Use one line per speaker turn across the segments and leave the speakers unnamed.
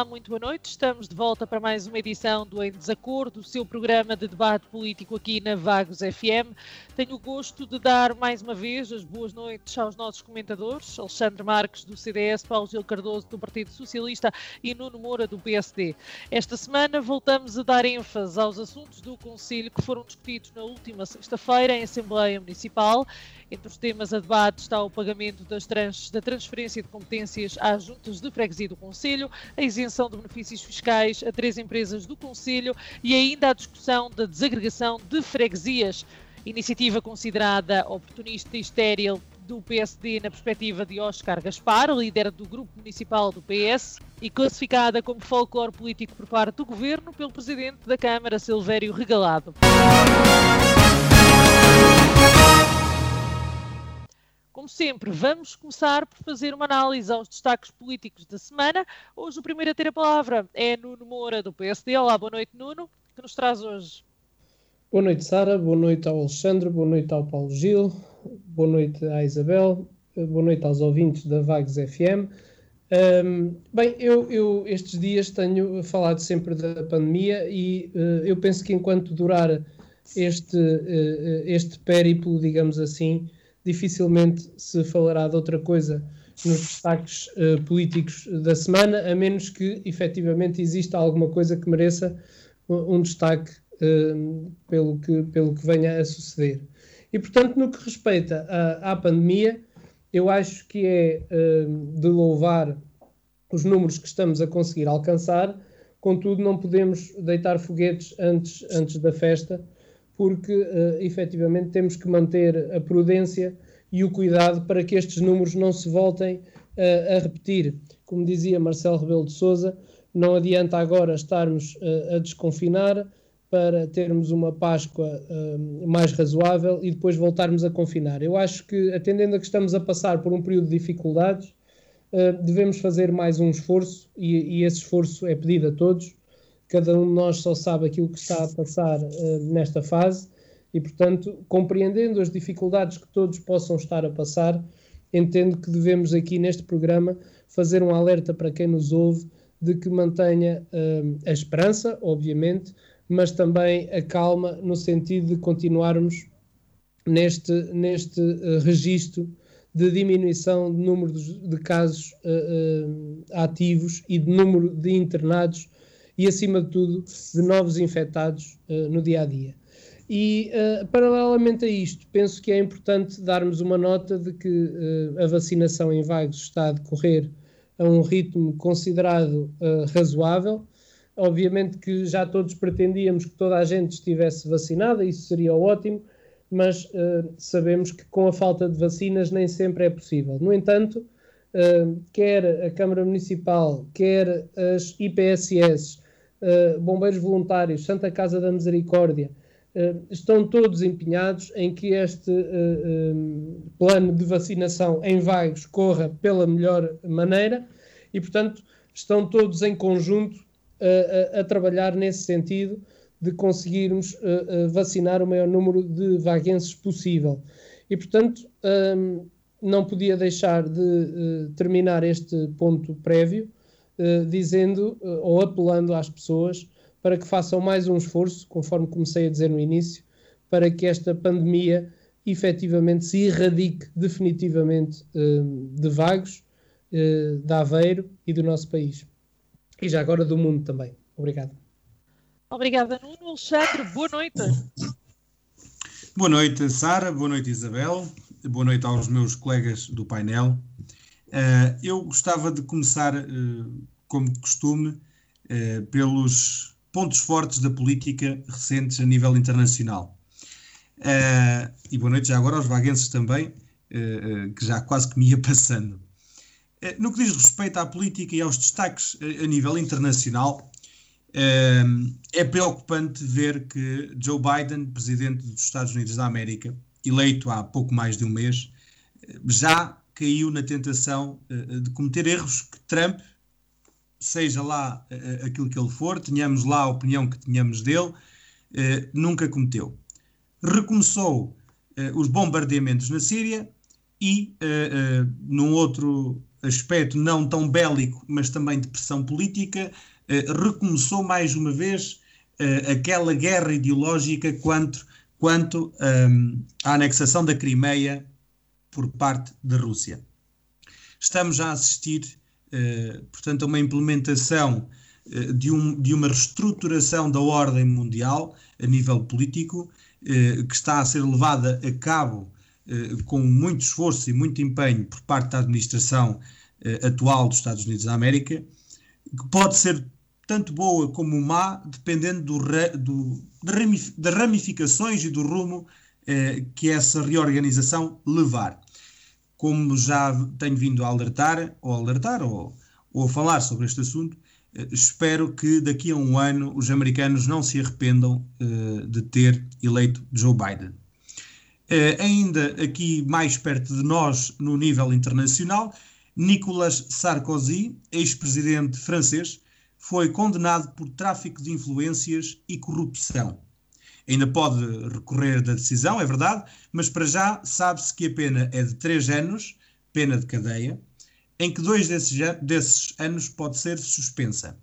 Olá, muito boa noite. Estamos de volta para mais uma edição do Em Desacordo, o seu programa de debate político aqui na Vagos FM. Tenho o gosto de dar mais uma vez as boas noites aos nossos comentadores, Alexandre Marques do CDS, Paulo Gil Cardoso do Partido Socialista e Nuno Moura do PSD. Esta semana voltamos a dar ênfase aos assuntos do Conselho que foram discutidos na última sexta-feira em Assembleia Municipal. Entre os temas a debate está o pagamento das trans, da transferência de competências às juntas de freguesia do Conselho, a isenção de benefícios fiscais a três empresas do Conselho e ainda a discussão da desagregação de freguesias. Iniciativa considerada oportunista e estéril do PSD na perspectiva de Oscar Gaspar, líder do grupo municipal do PS, e classificada como folclore político por parte do governo pelo presidente da Câmara, Silvério Regalado. Como sempre, vamos começar por fazer uma análise aos destaques políticos da semana. Hoje o primeiro a ter a palavra é Nuno Moura, do PSD. Olá, boa noite, Nuno. Que nos traz hoje?
Boa noite, Sara. Boa noite ao Alexandre. Boa noite ao Paulo Gil. Boa noite à Isabel. Boa noite aos ouvintes da Vagos FM. Um, bem, eu, eu, estes dias tenho falado sempre da pandemia e uh, eu penso que enquanto durar este, uh, este périplo, digamos assim, dificilmente se falará de outra coisa nos destaques uh, políticos da semana, a menos que efetivamente exista alguma coisa que mereça um destaque uh, pelo, que, pelo que venha a suceder. E, portanto, no que respeita à, à pandemia, eu acho que é uh, de louvar os números que estamos a conseguir alcançar, contudo, não podemos deitar foguetes antes, antes da festa, porque uh, efetivamente temos que manter a prudência e o cuidado para que estes números não se voltem uh, a repetir. Como dizia Marcelo Rebelo de Souza, não adianta agora estarmos uh, a desconfinar, para termos uma Páscoa uh, mais razoável e depois voltarmos a confinar. Eu acho que, atendendo a que estamos a passar por um período de dificuldades, uh, devemos fazer mais um esforço e, e, esse esforço é pedido a todos. Cada um de nós só sabe aquilo que está a passar uh, nesta fase e, portanto, compreendendo as dificuldades que todos possam estar a passar, entendo que devemos aqui neste programa fazer um alerta para quem nos ouve de que mantenha a esperança, obviamente, mas também a calma no sentido de continuarmos neste, neste uh, registro de diminuição de número de, casos uh, uh, ativos e de número de internados e, acima de tudo, de novos infectados no dia a dia. E, paralelamente a isto, penso que é importante darmos uma nota de que a vacinação em Vagos está a decorrer a um ritmo considerado razoável Obviamente que já todos pretendíamos que toda a gente estivesse vacinada, isso seria ótimo, mas uh, sabemos que com a falta de vacinas nem sempre é possível. No entanto, uh, quer a Câmara Municipal, quer as IPSS, uh, Bombeiros Voluntários, Santa Casa da Misericórdia, estão todos empenhados em que este plano de vacinação em Vagos corra pela melhor maneira e, portanto, estão todos em conjunto a, a, trabalhar nesse sentido de conseguirmos vacinar o maior número de vaguenses possível. E, portanto, um, não podia deixar de terminar este ponto prévio dizendo ou apelando às pessoas para que façam mais um esforço, conforme comecei a dizer no início, para que esta pandemia efetivamente se erradique definitivamente de Vagos, de Aveiro e do nosso país e já agora do mundo também. Obrigado.
Obrigada, Nuno. Alexandre, boa noite.
Boa noite, Sara. Boa noite, Isabel. Boa noite aos meus colegas do painel. Uh, eu gostava de começar, uh, como costume, uh, pelos pontos fortes da política recentes a nível internacional. e boa noite já agora aos vaguenses também, que já quase que me ia passando. Eh, no que diz respeito à política e aos destaques eh, a nível internacional, é preocupante ver que Joe Biden, presidente dos Estados Unidos da América, eleito há pouco mais de um mês, já caiu na tentação uh, de cometer erros que Trump, seja lá uh, aquilo que ele for, tenhamos lá a opinião que tenhamos dele, nunca cometeu. Recomeçou os bombardeamentos na Síria e, num outro aspecto não tão bélico, mas também de pressão política, recomeçou mais uma vez aquela guerra ideológica quanto, quanto um, à anexação da Crimeia por parte da Rússia. Estamos a assistir, eh, portanto, a uma implementação eh, de, um, de, uma reestruturação da ordem mundial a nível político, eh, que está a ser levada a cabo com muito esforço e muito empenho por parte da administração atual dos Estados Unidos da América, que pode ser tanto boa como má, dependendo do, do, das ramificações e do rumo eh, que essa reorganização levar. Como já tenho vindo a alertar, ou alertar, ou, ou a falar sobre este assunto, eh, espero que daqui a um ano os americanos não se arrependam eh, de ter eleito Joe Biden. ainda aqui mais perto de nós, no nível internacional, Nicolas Sarkozy, ex-presidente francês, foi condenado por tráfico de influências e corrupção ainda pode recorrer da decisão, é verdade, mas para já sabe-se que a pena é de 3 anos, pena de cadeia, em que dois desses, desses anos pode ser suspensa.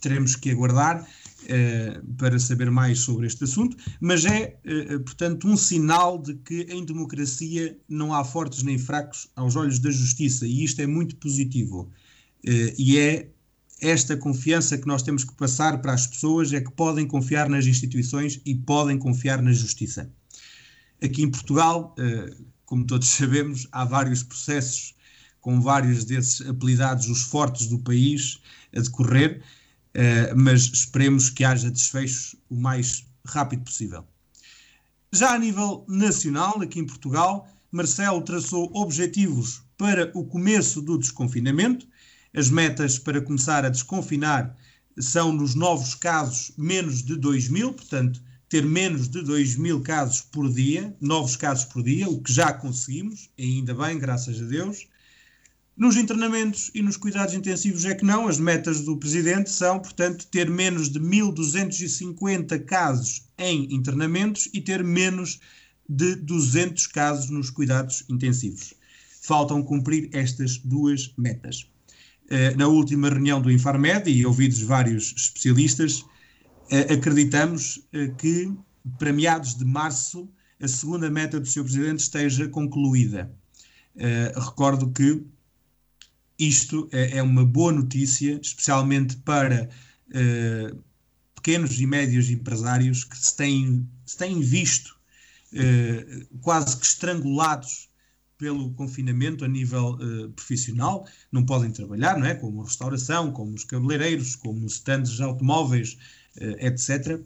Teremos que aguardar eh, para saber mais sobre este assunto, mas é, eh, portanto, um sinal de que em democracia não há fortes nem fracos aos olhos da justiça, e isto é muito positivo. Eh, e é esta confiança que nós temos que passar para as pessoas é que podem confiar nas instituições e podem confiar na justiça. Aqui em Portugal, eh, como todos sabemos, há vários processos com vários desses apelidados os fortes do país a decorrer, eh, mas esperemos que haja desfechos o mais rápido possível. Já a nível nacional, aqui em Portugal, Marcelo traçou objetivos para o começo do desconfinamento as metas para começar a desconfinar são nos novos casos menos de 2 mil, portanto, ter menos de 2 mil casos por dia, novos casos por dia, o que já conseguimos, ainda bem, graças a Deus. Nos internamentos e nos cuidados intensivos é que não, as metas do Presidente são, portanto, ter menos de 1.250 casos em internamentos e ter menos de 200 casos nos cuidados intensivos. Faltam cumprir estas duas metas. Eh, na última reunião do Infarmed e ouvidos vários especialistas, eh, acreditamos eh, que para meados de março a segunda meta do Sr. Presidente esteja concluída. recordo que isto é, é, uma boa notícia, especialmente para pequenos e médios empresários que se têm, se têm visto quase que estrangulados pelo confinamento a nível uh, profissional, não podem trabalhar, não é? Como restauração, como os cabeleireiros, como stands de automóveis, uh, etc.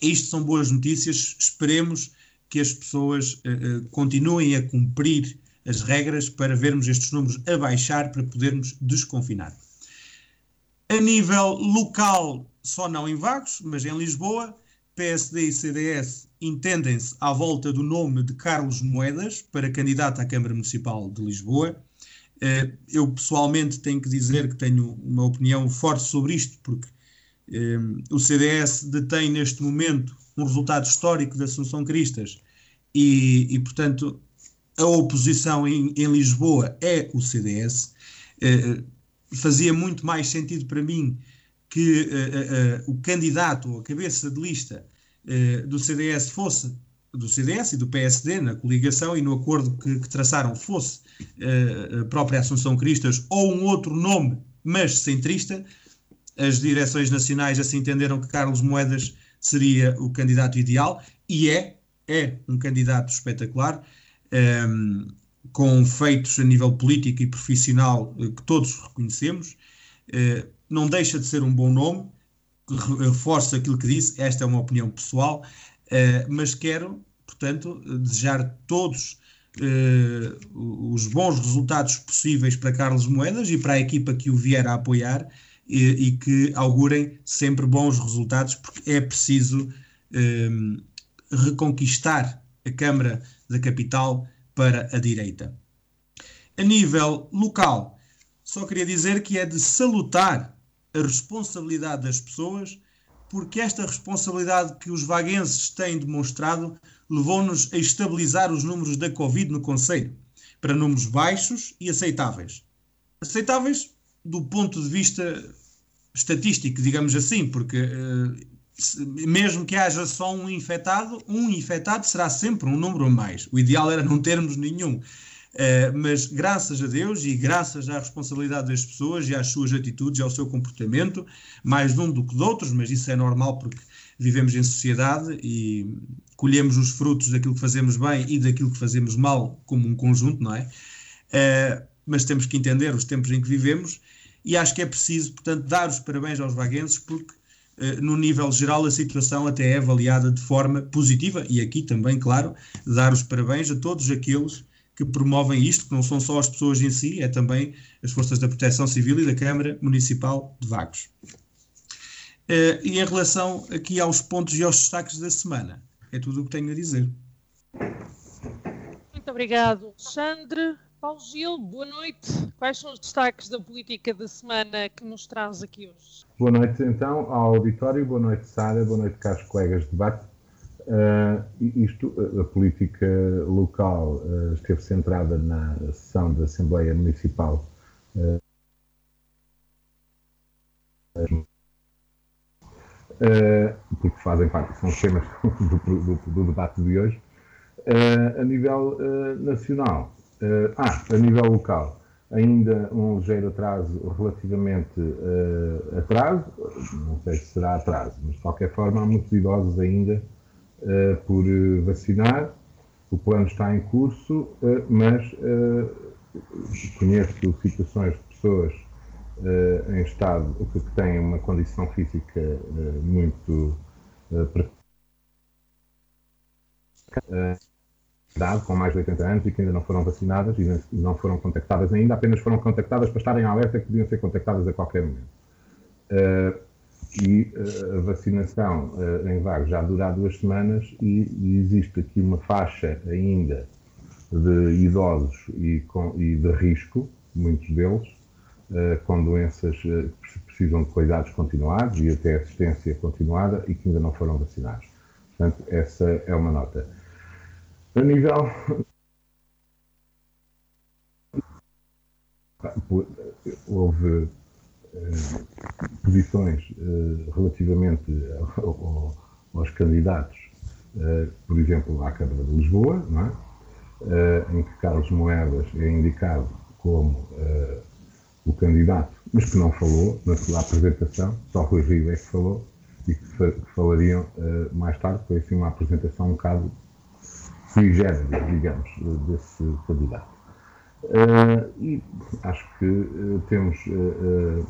Isto são boas notícias. Esperemos que as pessoas uh, continuem a cumprir as regras para vermos estes números a baixar para podermos desconfinar. A nível local, só não em Vagos, mas em Lisboa, PSD e CDS entendem-se à volta do nome de Carlos Moedas para candidato à Câmara Municipal de Lisboa. Eh, eu pessoalmente tenho que dizer que tenho uma opinião forte sobre isto, porque eh, o CDS detém neste momento um resultado histórico da Assunção Cristas e, e portanto, a oposição em, em, Lisboa é o CDS. Eh, fazia muito mais sentido para mim que o candidato ou a cabeça de lista do CDS fosse do CDS e do PSD na coligação e no acordo que, que traçaram fosse uh, a própria Assunção Cristas ou um outro nome, mas centrista, as direções nacionais assim entenderam que Carlos Moedas seria o candidato ideal e é, é um candidato espetacular, um, ehm, com feitos a nível político e profissional uh, que todos reconhecemos. Não deixa de ser um bom nome, reforço aquilo que disse, esta é uma opinião pessoal, uh, mas quero, portanto, desejar todos uh, os bons resultados possíveis para Carlos Moedas e para a equipa que o vier a apoiar e, e que augurem sempre bons resultados, porque é preciso um, reconquistar a Câmara da Capital para a direita. A nível local, só queria dizer que é de salutar a responsabilidade das pessoas, porque esta responsabilidade que os vaguenses têm demonstrado levou-nos a estabilizar os números da Covid no Conselho para números baixos e aceitáveis. Aceitáveis do ponto de vista estatístico, digamos assim, porque uh, mesmo que haja só um infectado, um infectado será sempre um número a mais. O ideal era não termos nenhum. Uh, mas graças a Deus e graças à responsabilidade das pessoas e às suas atitudes e ao seu comportamento, mais de um do que de outros, mas isso é normal porque vivemos em sociedade e colhemos os frutos daquilo que fazemos bem e daquilo que fazemos mal como um conjunto, não é? Uh, mas temos que entender os tempos em que vivemos e acho que é preciso, portanto, dar os parabéns aos vaguenses porque uh, no nível geral a situação até é avaliada de forma positiva e aqui também, claro, dar os parabéns a todos aqueles que promovem isto, que não são só as pessoas em si, é também as forças da Proteção Civil e da Câmara Municipal de Vagos. Uh, e em relação aqui aos pontos e aos destaques da semana, é tudo o que tenho a dizer.
Muito obrigado, Alexandre. Paulo Gil, boa noite. Quais são os destaques da política da semana que nos traz aqui hoje?
Boa noite, então, ao auditório. Boa noite, Sara. Boa noite, caros colegas de debate. Uh, isto, a política local uh, esteve centrada na sessão da Assembleia Municipal uh, porque fazem parte, são os temas do, do, do debate de hoje. a nível nacional, ah, a nível local, ainda um ligeiro atraso relativamente atraso, não sei se será atraso, mas de qualquer forma há muitos idosos ainda uh, por uh, vacinar. O plano está em curso, uh, mas conheço situações de pessoas em estado que, têm uma condição física muito uh, com mais de 80 anos e que ainda não foram vacinadas e não foram contactadas ainda, apenas foram contactadas para estarem alerta que podiam ser contactadas a qualquer momento. Uh, e uh, a vacinação uh, em Vagos já dura duas semanas e, e, existe aqui uma faixa ainda de idosos e, com, e de risco, muitos deles, uh, com doenças que precisam de cuidados continuados e até assistência continuada e que ainda não foram vacinados. Portanto, essa é uma nota. A nível. Houve posições eh, relativamente aos candidatos, eh, por exemplo, à Câmara de Lisboa, é? em que Carlos Moedas é indicado como o candidato, mas que não falou na sua apresentação, só Rui Rio é que falou, e que falariam mais tarde, foi assim uma apresentação um bocado sui digamos, desse candidato. Uh, e acho que uh, temos uh,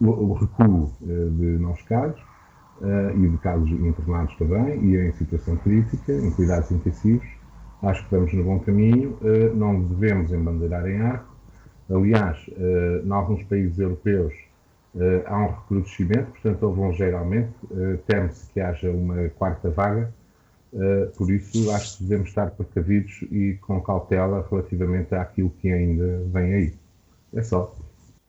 o, o, recuo de novos casos e de casos internados também, e em situação crítica, em cuidados intensivos. Acho que estamos no bom caminho, não devemos embandeirar em arco. Aliás, em alguns países europeus há um recrudescimento, portanto, houve um ligeiro aumento. Teme-se que haja uma quarta vaga por isso, acho que devemos estar precavidos e com cautela relativamente àquilo que ainda vem aí. É só.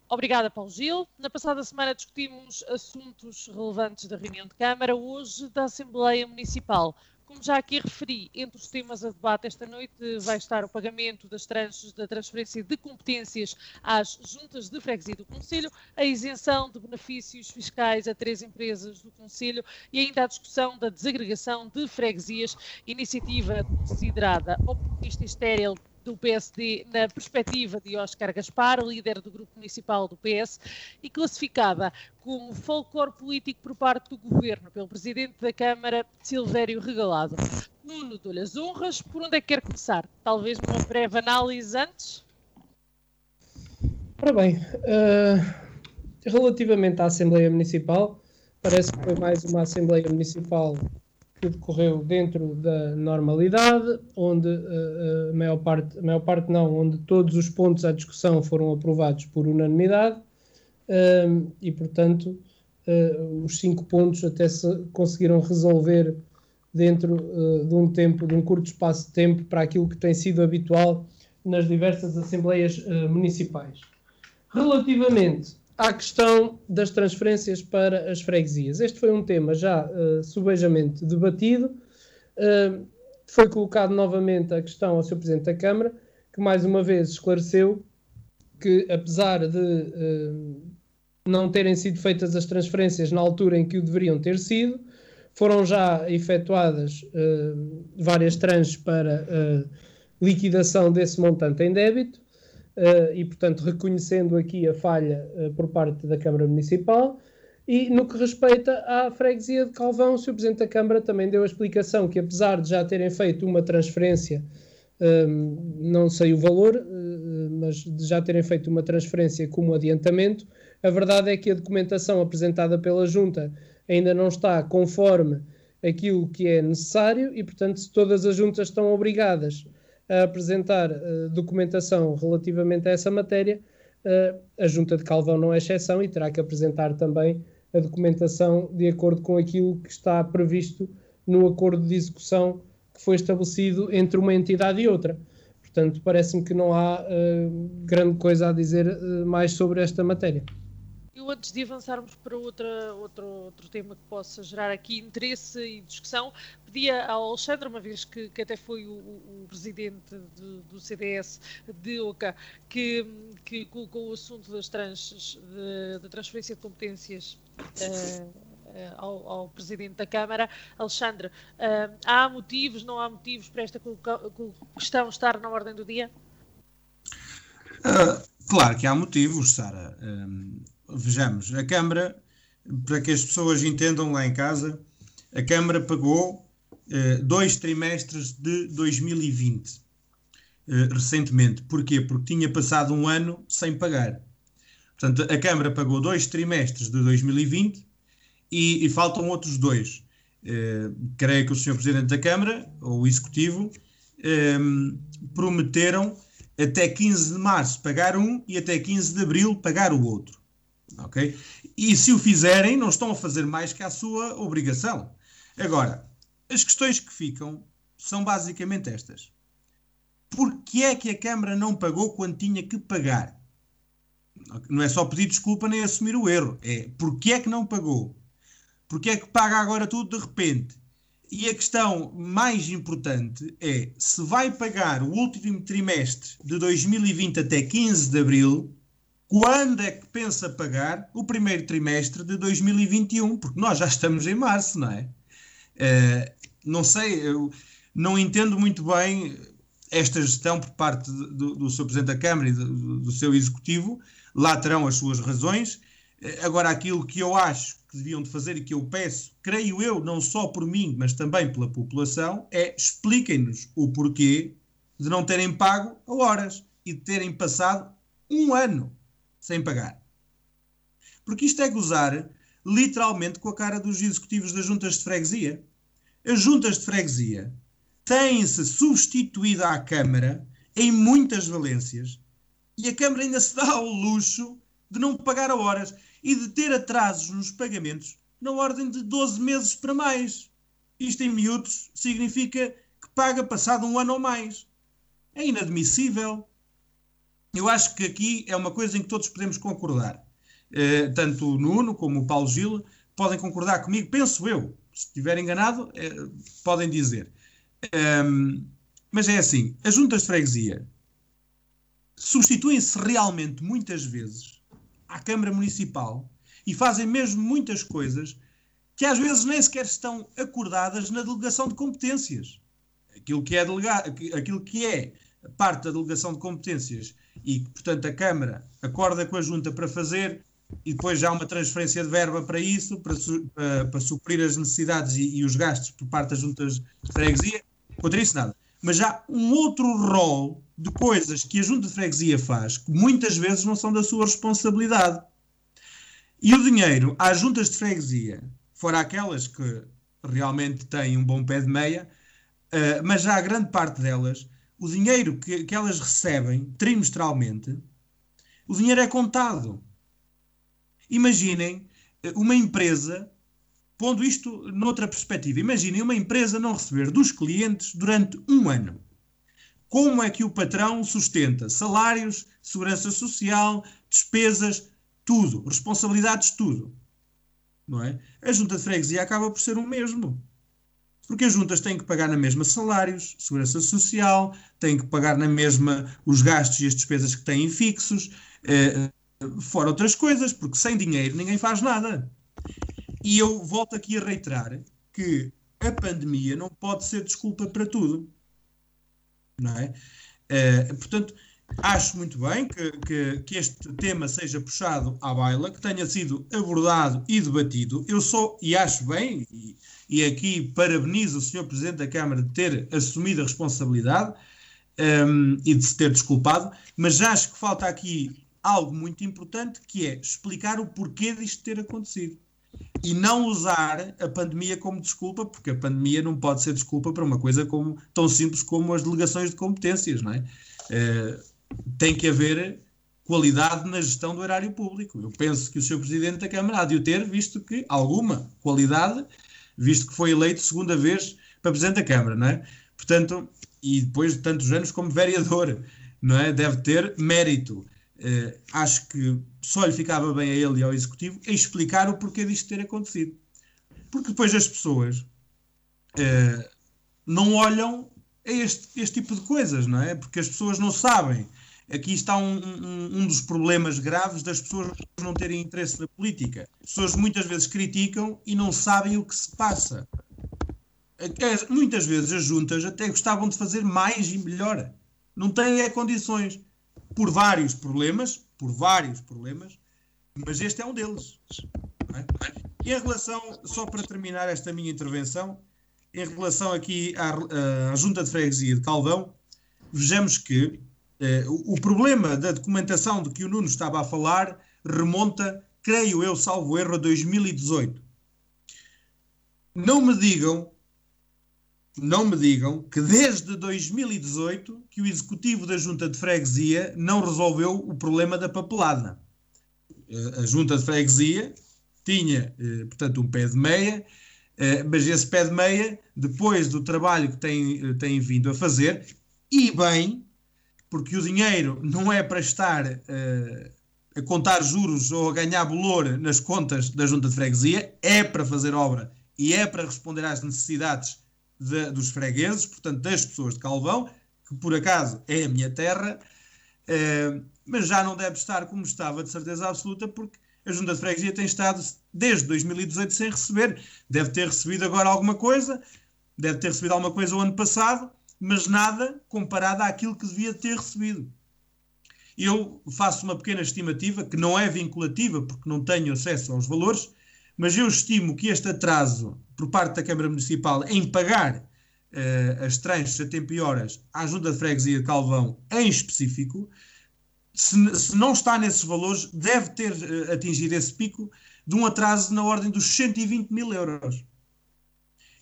Obrigada, Paulo Gil. Na passada semana discutimos assuntos relevantes da reunião de Câmara, hoje da Assembleia Municipal. Como já aqui referi, entre os temas a debate esta noite vai estar o pagamento das tranches da transferência de competências às juntas de freguesia do Conselho, a isenção de benefícios fiscais a três empresas do Conselho e ainda a discussão da desagregação de freguesias, iniciativa considerada oportunista e estéril do PSD na perspectiva de Oscar Gaspar, líder do grupo municipal do PS, e classificada como folclore político por parte do governo pelo presidente da Câmara, Silvério Regalado. Nuno, dou-lhe as honras. Por onde é que quer começar? Talvez uma breve análise antes?
Ora bem, uh, relativamente à Assembleia Municipal, parece que foi mais uma Assembleia Municipal que decorreu dentro da normalidade, onde a maior parte, a maior parte não, onde todos os pontos à discussão foram aprovados por unanimidade uh, e, portanto, uh, os cinco pontos até se conseguiram resolver dentro de um tempo, de um curto espaço de tempo para aquilo que tem sido habitual nas diversas assembleias municipais. Relativamente à questão das transferências para as freguesias. Este foi um tema já uh, subejamente debatido. Uh, foi colocado novamente a questão ao Sr. Presidente da Câmara, que mais uma vez esclareceu que, apesar de uh, não terem sido feitas as transferências na altura em que o deveriam ter sido, foram já efetuadas várias tranches para liquidação desse montante em débito uh, e, portanto, reconhecendo aqui a falha uh, por parte da Câmara Municipal. E no que respeita à freguesia de Calvão, o Sr. Presidente da Câmara também deu a explicação que, apesar de já terem feito uma transferência, um, ehm, não sei o valor, uh, mas de já terem feito uma transferência como adiantamento, a verdade é que a documentação apresentada pela Junta ainda não está conforme aquilo que é necessário e, portanto, se todas as juntas estão obrigadas a apresentar uh, documentação relativamente a essa matéria, uh, a Junta de Calvão não é exceção e terá que apresentar também a documentação de acordo com aquilo que está previsto no acordo de execução que foi estabelecido entre uma entidade e outra. Portanto, parece-me que não há uh, grande coisa a dizer mais sobre esta matéria
antes de avançarmos para outra, outro, outro tema que possa gerar aqui interesse e discussão, pedia ao Alexandre, uma vez que, que até foi o, o presidente de, do CDS de OCA, que, que colocou o assunto das tranches, da transferência de competências. Uh, ao, ao, Presidente da Câmara. Alexandre, uh, há motivos, não há motivos para esta questão estar na ordem do dia?
Uh, claro que há motivos, Sara vejamos, a Câmara, para que as pessoas entendam lá em casa, a Câmara pagou eh, dois trimestres de 2020 eh, recentemente. Porquê? Porque tinha passado um ano sem pagar. Portanto, a Câmara pagou dois trimestres de 2020 e, e faltam outros dois. Eh, creio que o Sr. Presidente da Câmara, ou o Executivo, eh, prometeram até 15 de março pagar um e até 15 de abril pagar o outro ok? E se o fizerem, não estão a fazer mais que a sua obrigação. Agora, as questões que ficam são basicamente estas. Por que é que a Câmara não pagou quando tinha que pagar? Não é só pedir desculpa nem assumir o erro. É porque é que não pagou? Porque é que paga agora tudo de repente? E a questão mais importante é se vai pagar o último trimestre de 2020 até 15 de abril, quando é que pensa pagar o primeiro trimestre de 2021? Porque nós já estamos em março, não é? Uh, não sei, eu não entendo muito bem esta gestão por parte do, do seu Presidente da Câmara e do, do, seu Executivo. Lá terão as suas razões. Uh, agora, aquilo que eu acho que deviam de fazer e que eu peço, creio eu, não só por mim, mas também pela população, é expliquem-nos o porquê de não terem pago a horas e de terem passado um ano sem pagar. Porque isto é gozar literalmente com a cara dos executivos das juntas de freguesia. As juntas de freguesia têm-se substituído à Câmara em muitas valências e a Câmara ainda se dá ao luxo de não pagar a horas e de ter atrasos nos pagamentos na ordem de 12 meses para mais. Isto em miúdos significa que paga passado um ano ou mais. É inadmissível. Eu acho que aqui é uma coisa em que todos podemos concordar. Uh, tanto o Nuno como o Paulo Gil podem concordar comigo, penso eu. Se estiver enganado, uh, podem dizer. Um, ehm, mas é assim: as juntas de freguesia substituem-se realmente muitas vezes à Câmara Municipal e fazem mesmo muitas coisas que às vezes nem sequer estão acordadas na delegação de competências. Aquilo que é, delega... aquilo que é parte da delegação de competências e, portanto, a Câmara acorda com a Junta para fazer e depois já há uma transferência de verba para isso, para, para, para suprir as necessidades e, e, os gastos por parte das juntas de freguesia. Contra isso, nada. Mas já um outro rol de coisas que a junta de freguesia faz, que muitas vezes não são da sua responsabilidade. E o dinheiro às juntas de freguesia, fora aquelas que realmente têm um bom pé de meia, uh, mas já a grande parte delas, o dinheiro que, que elas recebem trimestralmente, o dinheiro é contado. Imaginem eh, uma empresa, pondo isto noutra perspectiva, imaginem uma empresa não receber dos clientes durante um ano. Como é que o patrão sustenta salários, segurança social, despesas, tudo, responsabilidades, tudo? Não é? A junta de freguesia acaba por ser o mesmo. Porque as juntas têm que pagar na mesma salários, segurança social, têm que pagar na mesma os gastos e as despesas que têm fixos, eh, fora outras coisas, porque sem dinheiro ninguém faz nada. E eu volto aqui a reiterar que a pandemia não pode ser desculpa para tudo. Não é? Uh, portanto, acho muito bem que, que, que, este tema seja puxado à baila, que tenha sido abordado e debatido. Eu sou, e acho bem, e, e aqui parabenizo o Sr. Presidente da Câmara de ter assumido a responsabilidade um, e de se ter desculpado, mas acho que falta aqui algo muito importante que é explicar o porquê disto ter acontecido. E não usar a pandemia como desculpa, porque a pandemia não pode ser desculpa para uma coisa como, tão simples como as delegações de competências, não é? Uh, tem que haver qualidade na gestão do erário público. Eu penso que o Sr. Presidente da Câmara há de o ter, visto que alguma qualidade, visto que foi eleito segunda vez para Presidente da Câmara, não é? Portanto, e depois de tantos anos como vereador, não é? Deve ter mérito. Uh, acho que só lhe ficava bem a ele e ao Executivo explicar o porquê disto ter acontecido. Porque depois as pessoas uh, não olham a este, este, tipo de coisas, não é? Porque as pessoas não sabem. Aqui está um, um, um, dos problemas graves das pessoas não terem interesse na política. As pessoas muitas vezes criticam e não sabem o que se passa. Muitas vezes as juntas até gostavam de fazer mais e melhor. Não têm é condições por vários problemas, por vários problemas, mas este é um deles. É? Em relação, só para terminar esta minha intervenção, em relação aqui à, à Junta de Freguesia de Calvão, vejamos que o, o problema da documentação de que o Nuno estava a falar remonta, creio eu, salvo erro, a 2018. Não me digam não me digam que desde 2018 que o executivo da Junta de Freguesia não resolveu o problema da papelada. Eh, a Junta de Freguesia tinha, eh, portanto, um pé de meia, eh, mas esse pé de meia, depois do trabalho que tem, tem vindo a fazer, e bem, porque o dinheiro não é para estar a contar juros ou a ganhar valor nas contas da Junta de Freguesia, é para fazer obra e é para responder às necessidades de, dos fregueses, portanto, das pessoas de Calvão, que por acaso é a minha terra, eh, mas já não deve estar como estava, de certeza absoluta, porque a Junta de Freguesia tem estado desde 2018 sem receber. Deve ter recebido agora alguma coisa, deve ter recebido alguma coisa o ano passado, mas nada comparado àquilo que devia ter recebido. Eu faço uma pequena estimativa, que não é vinculativa, porque não tenho acesso aos valores, mas eu estimo que este atraso por parte da Câmara Municipal em pagar uh, as tranches a tempo e horas à Junta de Freguesia de Calvão em específico, se, se não está nesses valores, deve ter uh, atingido esse pico de um atraso na ordem dos 120 mil euros.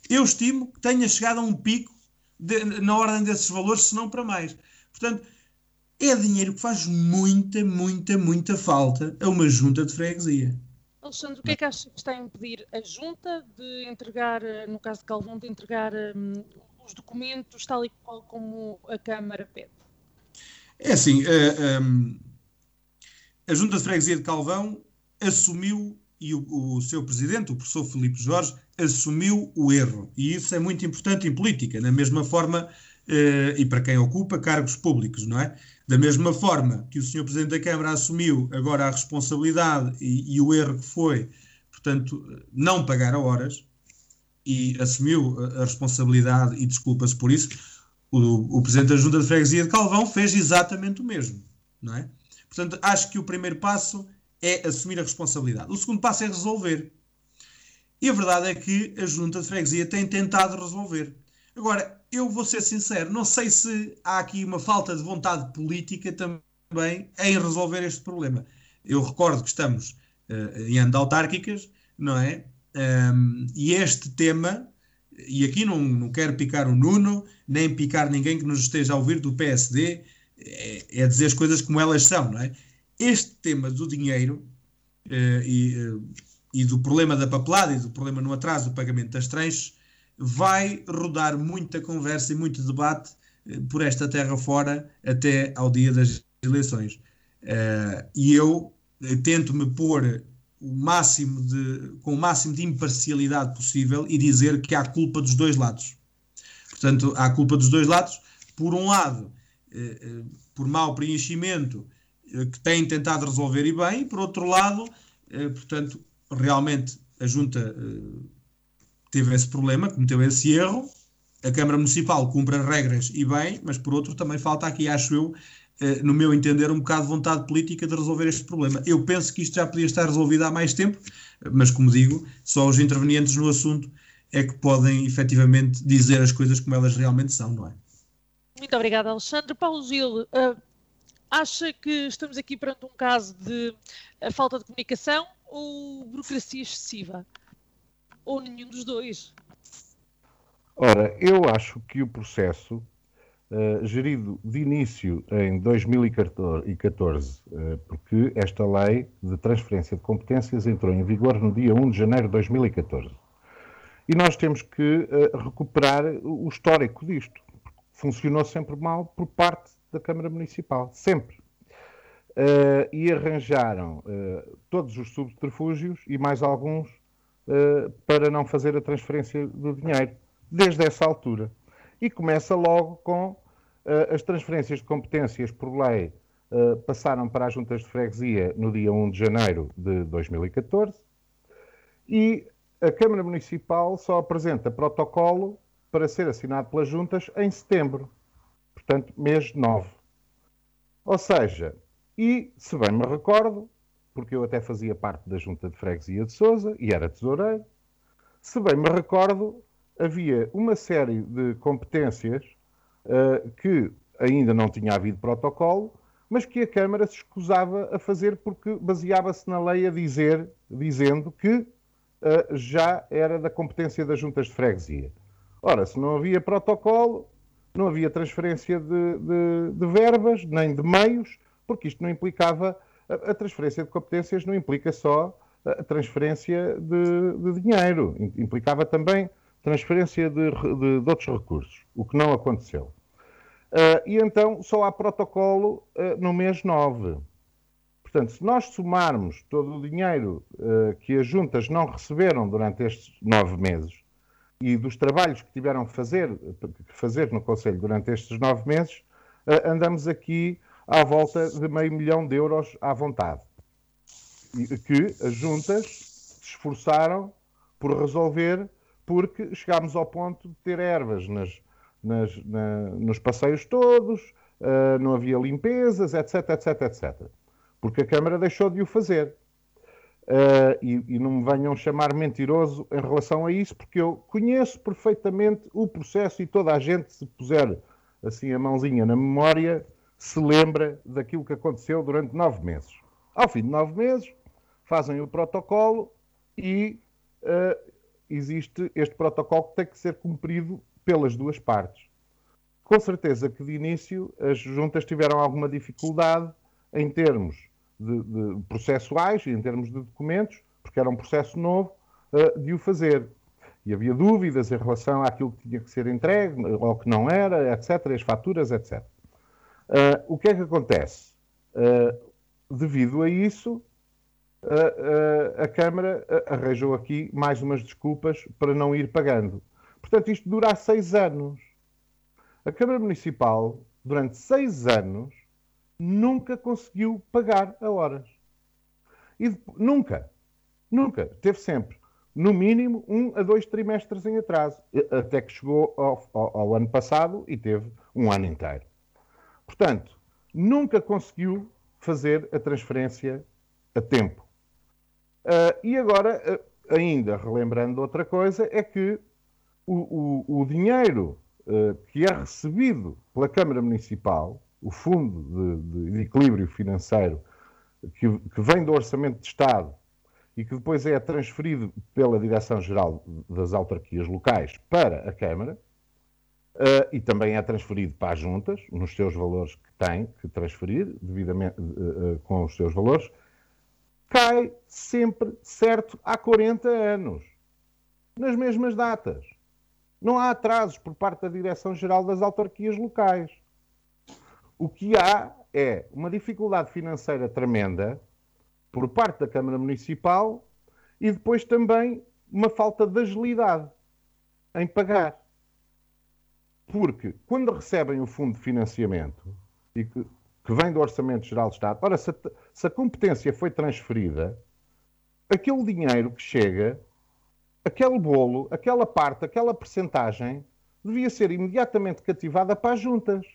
Eu estimo que tenha chegado a um pico de, na ordem desses valores, se não para mais. Portanto, é dinheiro que faz muita, muita, muita falta a uma junta de freguesia.
Alexandre, o que é que acha que está a impedir a Junta de entregar, eh, no caso de Calvão, de entregar um, os documentos tal e qual como a Câmara pede?
É assim, a, eh, a, ehm, a Junta de Freguesia de Calvão assumiu, e o, o seu presidente, o professor Filipe Jorge, assumiu o erro. E isso é muito importante em política, na mesma forma, eh, e para quem ocupa cargos públicos, não é? Da mesma forma que o Sr. Presidente da Câmara assumiu agora a responsabilidade e, e o erro que foi, portanto, não pagar a horas, e assumiu a responsabilidade e desculpa-se por isso, o, o, Presidente da Junta de Freguesia de Calvão fez exatamente o mesmo, não é? Portanto, acho que o primeiro passo é assumir a responsabilidade. O segundo passo é resolver. E a verdade é que a Junta de Freguesia tem tentado resolver. Agora, eu vou ser sincero, não sei se há aqui uma falta de vontade política também em resolver este problema. Eu recordo que estamos uh, em anos autárquicas, não é? Um, e este tema, e aqui não, não quero picar o Nuno, nem picar ninguém que nos esteja a ouvir do PSD, é, é dizer as coisas como elas são, não é? Este tema do dinheiro uh, e, uh, e do problema da papelada e do problema no atraso do pagamento das trens vai rodar muita conversa e muito debate uh, por esta terra fora até ao dia das eleições. e eu tento-me pôr o máximo de, com o máximo de imparcialidade possível e dizer que há culpa dos dois lados. Portanto, há culpa dos dois lados. Por um lado, eh, eh, por mau preenchimento, eh, que têm tentado resolver e bem, por outro lado, portanto, realmente a Junta teve esse problema, cometeu esse erro, a Câmara Municipal cumpre as regras e bem, mas por outro também falta aqui, acho eu, eh, no meu entender, um bocado de vontade política de resolver este problema. Eu penso que isto já podia estar resolvido há mais tempo, mas como digo, só os intervenientes no assunto é que podem efetivamente dizer as coisas como elas realmente são, não é?
Muito obrigada, Alexandre. Paulo Gil, uh, acha que estamos aqui perante um caso de uh, falta de comunicação ou burocracia excessiva? Ou nenhum dos dois?
Ora, eu acho que o processo uh, gerido de início em 2014, uh, porque esta lei de transferência de competências entrou em vigor no dia 1 de janeiro de 2014. E nós temos que uh, recuperar o histórico disto. Funcionou sempre mal por parte da Câmara Municipal, sempre. Uh, e arranjaram uh, todos os subterfúgios e mais alguns uh, para não fazer a transferência do dinheiro, desde essa altura. E começa logo com as transferências de competências. Por lei passaram para as juntas de freguesia no dia 1 de janeiro de 2014 e a Câmara Municipal só apresenta protocolo para ser assinado pelas juntas em setembro, portanto, mês 9. Ou seja, e se bem me recordo, porque eu até fazia parte da junta de freguesia de Sousa e era tesoureiro, se bem me recordo, havia uma série de competências uh, que ainda não tinha havido protocolo, mas que a Câmara se escusava a fazer porque baseava-se na lei a dizer, dizendo que uh, já era da competência das juntas de freguesia. Ora, se não havia protocolo, não havia transferência de, de, de verbas, nem de meios, porque isto não implicava. A, a, transferência de competências não implica só a transferência de, de dinheiro, implicava também transferência de, de, de outros recursos, o que não aconteceu. Uh, e então só há protocolo uh, no mês 9. Portanto, se nós somarmos todo o dinheiro uh, que as juntas não receberam durante estes nove meses e dos trabalhos que tiveram que fazer, que fazer no Conselho durante estes nove meses, andamos aqui à volta de meio milhão de euros à vontade. E que as juntas se esforçaram por resolver porque chegámos ao ponto de ter ervas nas, nas, na, nos passeios todos, não havia limpezas, etc, etc, etc. Porque a Câmara deixou de o fazer. Uh, e, e, não me venham chamar mentiroso em relação a isso, porque eu conheço perfeitamente o processo e toda a gente, se puser assim a mãozinha na memória, se lembra daquilo que aconteceu durante nove meses. Ao fim de nove meses, fazem o protocolo e uh, existe este protocolo que tem que ser cumprido pelas duas partes. Com certeza que de início as juntas tiveram alguma dificuldade em termos de, de processuais em termos de documentos, porque era um processo novo, uh, de o fazer. E havia dúvidas em relação àquilo que tinha que ser entregue, ou que não era, etc., as faturas, etc. Eh, o que é que acontece? Uh, devido a isso, a, Câmara arranjou aqui mais umas desculpas para não ir pagando. Portanto, isto dura seis anos. A Câmara Municipal, durante seis anos, nunca conseguiu pagar a horas. E nunca, nunca. Teve sempre, no mínimo, um a dois trimestres em atraso. Até que chegou ao, ao, ao ano passado e teve um ano inteiro. Portanto, nunca conseguiu fazer a transferência a tempo. Uh, e agora, uh, ainda relembrando outra coisa, é que o, o, o dinheiro uh, que é recebido pela Câmara Municipal, o Fundo de, de Equilíbrio Financeiro, que, que, vem do Orçamento de Estado e que depois é transferido pela Direção-Geral das Autarquias Locais para a Câmara, uh, e também é transferido para as juntas, nos seus valores que tem que transferir, devidamente uh, com os seus valores, cai sempre certo há 40 anos, nas mesmas datas. Não há atrasos por parte da Direção-Geral das Autarquias Locais. O que há é uma dificuldade financeira tremenda por parte da Câmara Municipal e depois também uma falta de agilidade em pagar. Porque quando recebem o fundo de financiamento e que, que vem do Orçamento Geral do Estado, ora, se a, se a competência foi transferida, aquele dinheiro que chega, aquele bolo, aquela parte, aquela percentagem, devia ser imediatamente cativada para as juntas.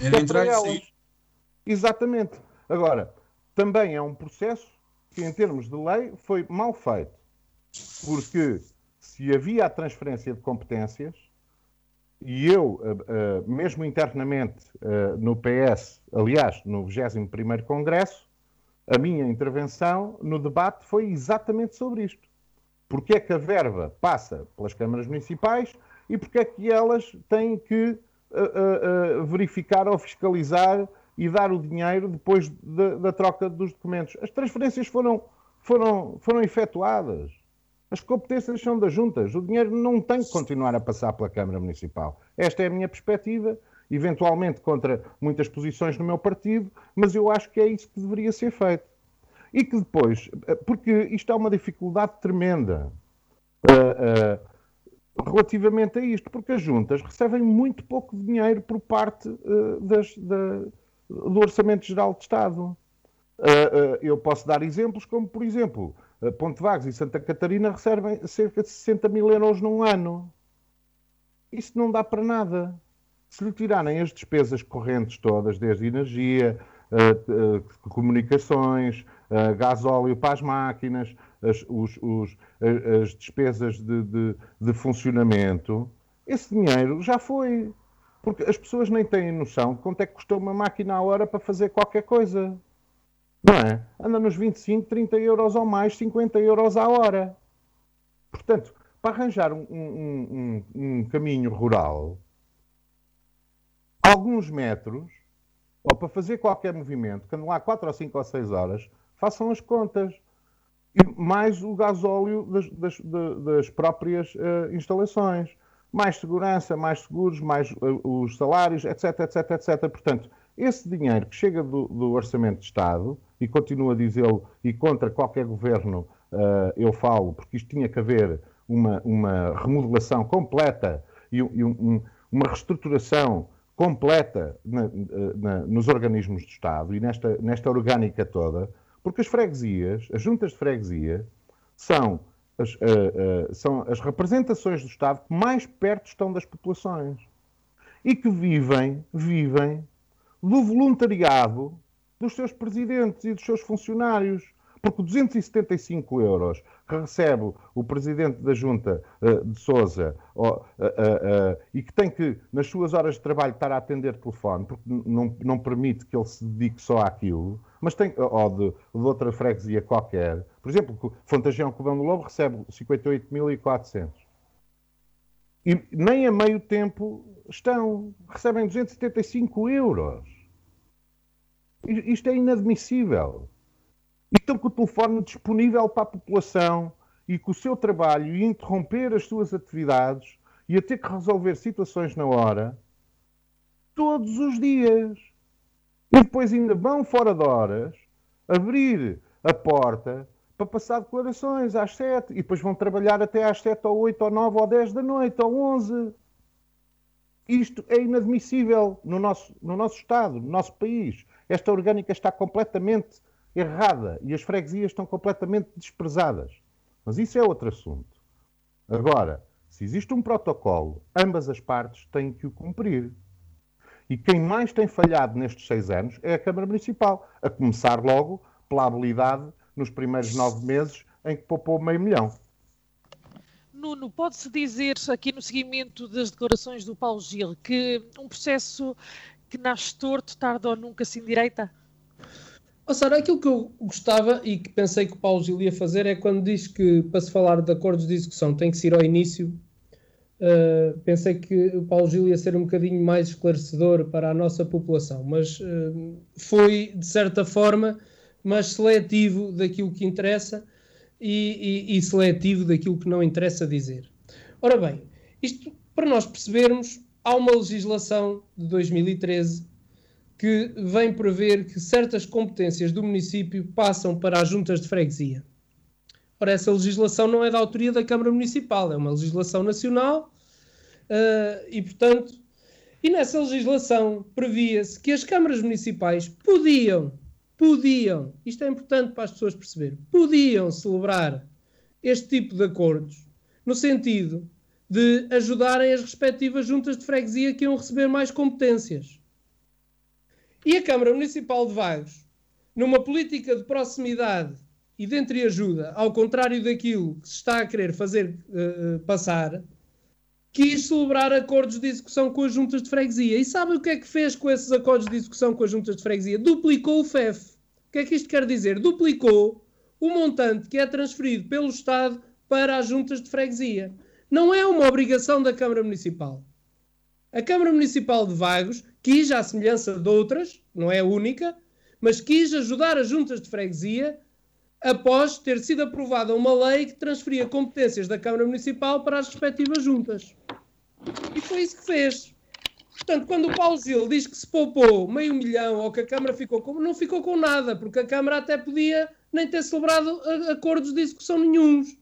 Era é entrar e
Exatamente. Agora, também é um processo que, em termos de lei, foi mal feito. Porque se havia a transferência de competências, e eu, eh, eh, mesmo internamente eh, no PS, aliás, no 21º Congresso, a minha intervenção no debate foi exatamente sobre isto. Porque é que a verba passa pelas câmaras municipais e porque é que elas têm que uh, uh, verificar ou fiscalizar e dar o dinheiro depois de, da troca dos documentos. As transferências foram, foram, foram efetuadas. As competências são das juntas. O dinheiro não tem que continuar a passar pela Câmara Municipal. Esta é a minha perspectiva, eventualmente contra muitas posições no meu partido, mas eu acho que é isso que deveria ser feito. E que depois, porque isto é uma dificuldade tremenda uh, uh, relativamente a isto, porque as juntas recebem muito pouco dinheiro por parte uh, das, da, do Orçamento Geral de Estado. Uh, uh, eu posso dar exemplos como, por exemplo, uh, Ponte Vagos e Santa Catarina recebem cerca de 60 mil euros num ano. Isso não dá para nada. Se lhe tirarem as despesas correntes todas, desde energia, comunicações, gasóleo para as máquinas, as, os, os, as despesas de, de, de funcionamento, esse dinheiro já foi. Porque as pessoas nem têm noção de quanto é que custou uma máquina à hora para fazer qualquer coisa. Não é? Anda nos 25, 30 euros ou mais, 50 euros à hora. Portanto, para arranjar um, um, um, um caminho rural, alguns metros, ou para fazer qualquer movimento, que andam lá 4 ou 5 ou 6 horas, façam as contas. Mais o gasóleo das, das, das próprias uh, instalações mais segurança, mais seguros, mais uh, os salários, etc, etc, etc. Portanto, esse dinheiro que chega do, do Orçamento de Estado, e continuo a dizê-lo, e contra qualquer governo uh, eu falo, porque isto tinha que haver uma, uma remodelação completa e, e um, uma reestruturação completa na, na, nos organismos do Estado e nesta, nesta orgânica toda, porque as freguesias, as juntas de freguesia, são as, uh, uh, são as representações do Estado que mais perto estão das populações e que vivem, vivem do voluntariado dos seus presidentes e dos seus funcionários. Porque 275 euros que recebe o presidente da Junta uh, de Sousa uh, uh, e que tem que, nas suas horas de trabalho, estar a atender telefone, porque não, não permite que ele se dedique só àquilo, mas tem, ou de, de outra freguesia qualquer. Por exemplo, Fontagião Cubão do Lobo recebe 58.400. E nem a meio tempo estão, recebem 275 euros. Isto é inadmissível e estão com o telefone disponível para a população e com o seu trabalho e interromper as suas atividades e a ter que resolver situações na hora todos os dias. E depois ainda vão fora de horas abrir a porta para passar declarações às sete e depois vão trabalhar até às sete ou oito ou nove ou dez da noite ou onze. Isto é inadmissível no nosso, no nosso Estado, no nosso país. Esta orgânica está completamente errada e as freguesias estão completamente desprezadas. Mas isso é outro assunto. Agora, se existe um protocolo, ambas as partes têm que o cumprir. E quem mais tem falhado nestes seis anos é a Câmara Municipal, a começar logo pela habilidade nos primeiros nove meses em que poupou meio milhão.
Nuno, pode-se dizer aqui no seguimento das declarações do Paulo Gil que um processo que nasce torto, tarde ou nunca se endireita?
Oh, Sara, aquilo que eu gostava e que pensei que o Paulo Gil ia fazer é quando diz que para se falar de acordos de execução tem que se ir ao início. Uh, pensei que o Paulo Gil ia ser um bocadinho mais esclarecedor para a nossa população, mas uh, foi de certa forma, mas seletivo daquilo que interessa e, e, e seletivo daquilo que não interessa dizer. Ora bem, isto para nós percebermos, há uma legislação de 2013 que vem prever que certas competências do município passam para as juntas de freguesia. Ora, essa legislação não é da autoria da Câmara Municipal, é uma legislação nacional uh, e, portanto, e nessa legislação previa-se que as câmaras municipais podiam, podiam, isto é importante para as pessoas perceberem, podiam celebrar este tipo de acordos no sentido de ajudarem as respectivas juntas de freguesia que iam receber mais competências. E a Câmara Municipal de Vagos, numa política de proximidade e de entreajuda, ao contrário daquilo que se está a querer fazer uh, passar, quis celebrar acordos de execução com as juntas de freguesia. E sabe o que é que fez com esses acordos de execução com as juntas de freguesia? Duplicou o FEF. O que é que isto quer dizer? Duplicou o montante que é transferido pelo Estado para as juntas de freguesia. Não é uma obrigação da Câmara Municipal. A Câmara Municipal de Vagos quis, à semelhança de outras, não é a única, mas quis ajudar as juntas de freguesia após ter sido aprovada uma lei que transferia competências da Câmara Municipal para as respectivas juntas. E foi isso que fez. Portanto, quando o Paulo Gil diz que se poupou meio milhão ou que a Câmara ficou com. não ficou com nada, porque a Câmara até podia nem ter celebrado acordos de execução nenhums.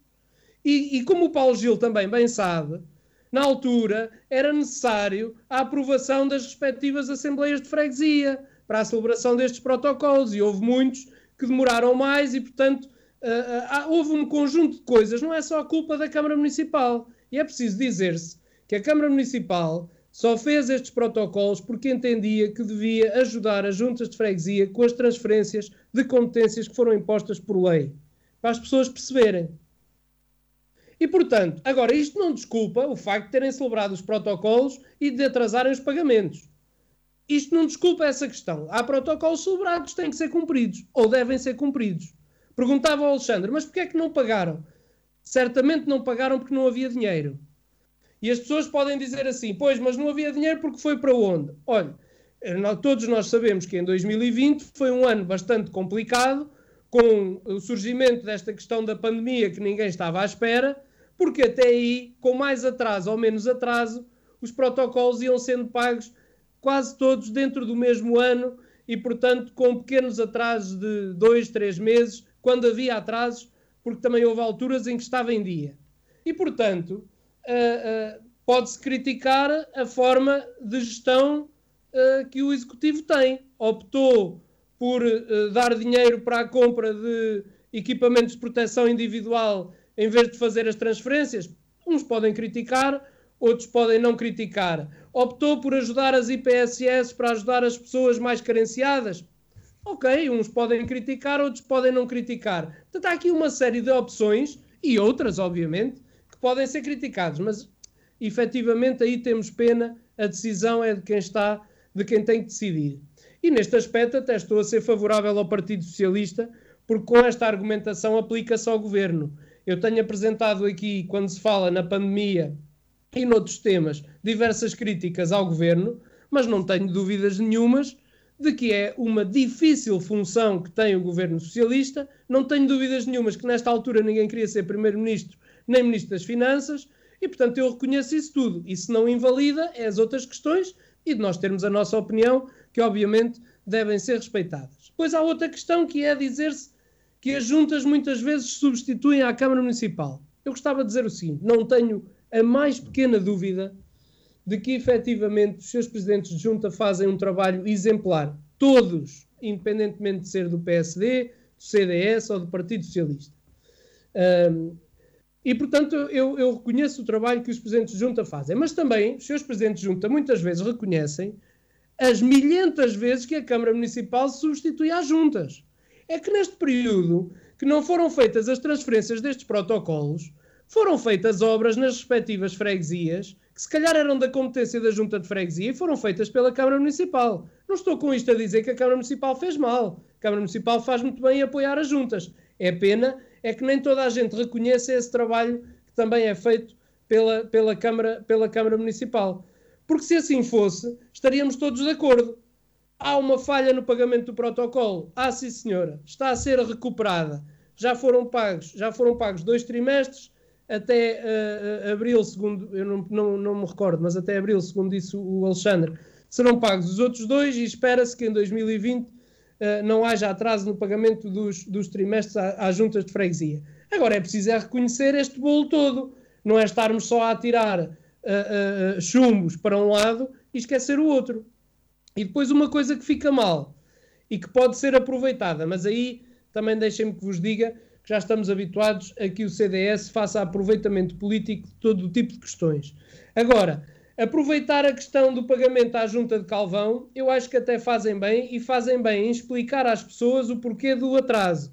E, e como o Paulo Gil também bem sabe, na altura, era necessário a aprovação das respectivas assembleias de freguesia para a celebração destes protocolos e houve muitos que demoraram mais e, portanto, uh, uh, houve um conjunto de coisas, não é só a culpa da Câmara Municipal. E é preciso dizer-se que a Câmara Municipal só fez estes protocolos porque entendia que devia ajudar as juntas de freguesia com as transferências de competências que foram impostas por lei, para as pessoas perceberem. E, portanto, agora isto não desculpa o facto de terem celebrado os protocolos e de atrasarem os pagamentos. Isto não desculpa essa questão. Há protocolos celebrados têm que ser cumpridos, ou devem ser cumpridos. Perguntava ao Alexandre, mas porquê é que não pagaram? Certamente não pagaram porque não havia dinheiro. E as pessoas podem dizer assim, pois, mas não havia dinheiro porque foi para onde? Olha, todos nós sabemos que em 2020 foi um ano bastante complicado, com o surgimento desta questão da pandemia que ninguém estava à espera, porque até aí, com mais atraso ou menos atraso, os protocolos iam sendo pagos quase todos dentro do mesmo ano e, portanto, com pequenos atrasos de dois, três meses, quando havia atrasos, porque também houve alturas em que estava em dia. E, portanto, uh, uh, pode-se criticar a forma de gestão uh, que o Executivo tem. Optou por dar dinheiro para a compra de equipamentos de proteção individual em vez de fazer as transferências, uns podem criticar, outros podem não criticar. Optou por ajudar as IPSS para ajudar as pessoas mais carenciadas. Ok, uns podem criticar, outros podem não criticar. Portanto, há aqui uma série de opções, e outras, obviamente, que podem ser criticadas, mas efetivamente aí temos pena, a decisão é de quem está, de quem tem que decidir. E neste aspecto até estou a ser favorável ao Partido Socialista, porque com esta argumentação aplica-se ao governo. Eu tenho apresentado aqui, quando se fala na pandemia e noutros temas, diversas críticas ao governo, mas não tenho dúvidas nenhumas de que é uma difícil função que tem o governo socialista. Não tenho dúvidas nenhumas que nesta altura ninguém queria ser primeiro-ministro nem ministro das Finanças e, portanto, eu reconheço isso tudo. Isso não invalida é as outras questões e de nós termos a nossa opinião, que obviamente devem ser respeitadas. Pois há outra questão que é dizer-se que as juntas muitas vezes substituem a Câmara Municipal. Eu gostava de dizer o seguinte: não tenho a mais pequena dúvida de que efetivamente os seus presidentes de junta fazem um trabalho exemplar. Todos, independentemente de ser do PSD, do CDS ou do Partido Socialista. Um, e, portanto, eu, eu, reconheço o trabalho que os presidentes de junta fazem. Mas também os seus presidentes de junta muitas vezes reconhecem as milhentas vezes que a Câmara Municipal substitui às juntas é que neste período que não foram feitas as transferências destes protocolos, foram feitas obras nas respectivas freguesias que se calhar eram da competência da Junta de Freguesia e foram feitas pela Câmara Municipal. Não estou com isto a dizer que a Câmara Municipal fez mal. A Câmara Municipal faz muito bem em apoiar as juntas. É pena é que nem toda a gente reconheça esse trabalho que também é feito pela, pela, Câmara, pela Câmara Municipal. Porque se assim fosse, estaríamos todos de acordo. Há uma falha no pagamento do protocolo. Ah, sim, senhora. Está a ser recuperada. Já foram pagos, já foram pagos dois trimestres até uh, abril, segundo, eu não, não, não me recordo, mas até abril, segundo disse o Alexandre, serão pagos os outros dois e espera-se que em 2020 uh, não haja atraso no pagamento dos, dos trimestres às juntas de freguesia. Agora é preciso é reconhecer este bolo todo, não é estarmos só a tirar uh, chumbos para um lado e esquecer o outro. E depois uma coisa que fica mal e que pode ser aproveitada, mas aí também deixem-me que vos diga já estamos habituados a que o CDS faça aproveitamento político de todo o tipo de questões. Agora, aproveitar a questão do pagamento à junta de Calvão, eu acho que até fazem bem e fazem bem em explicar às pessoas o porquê do atraso.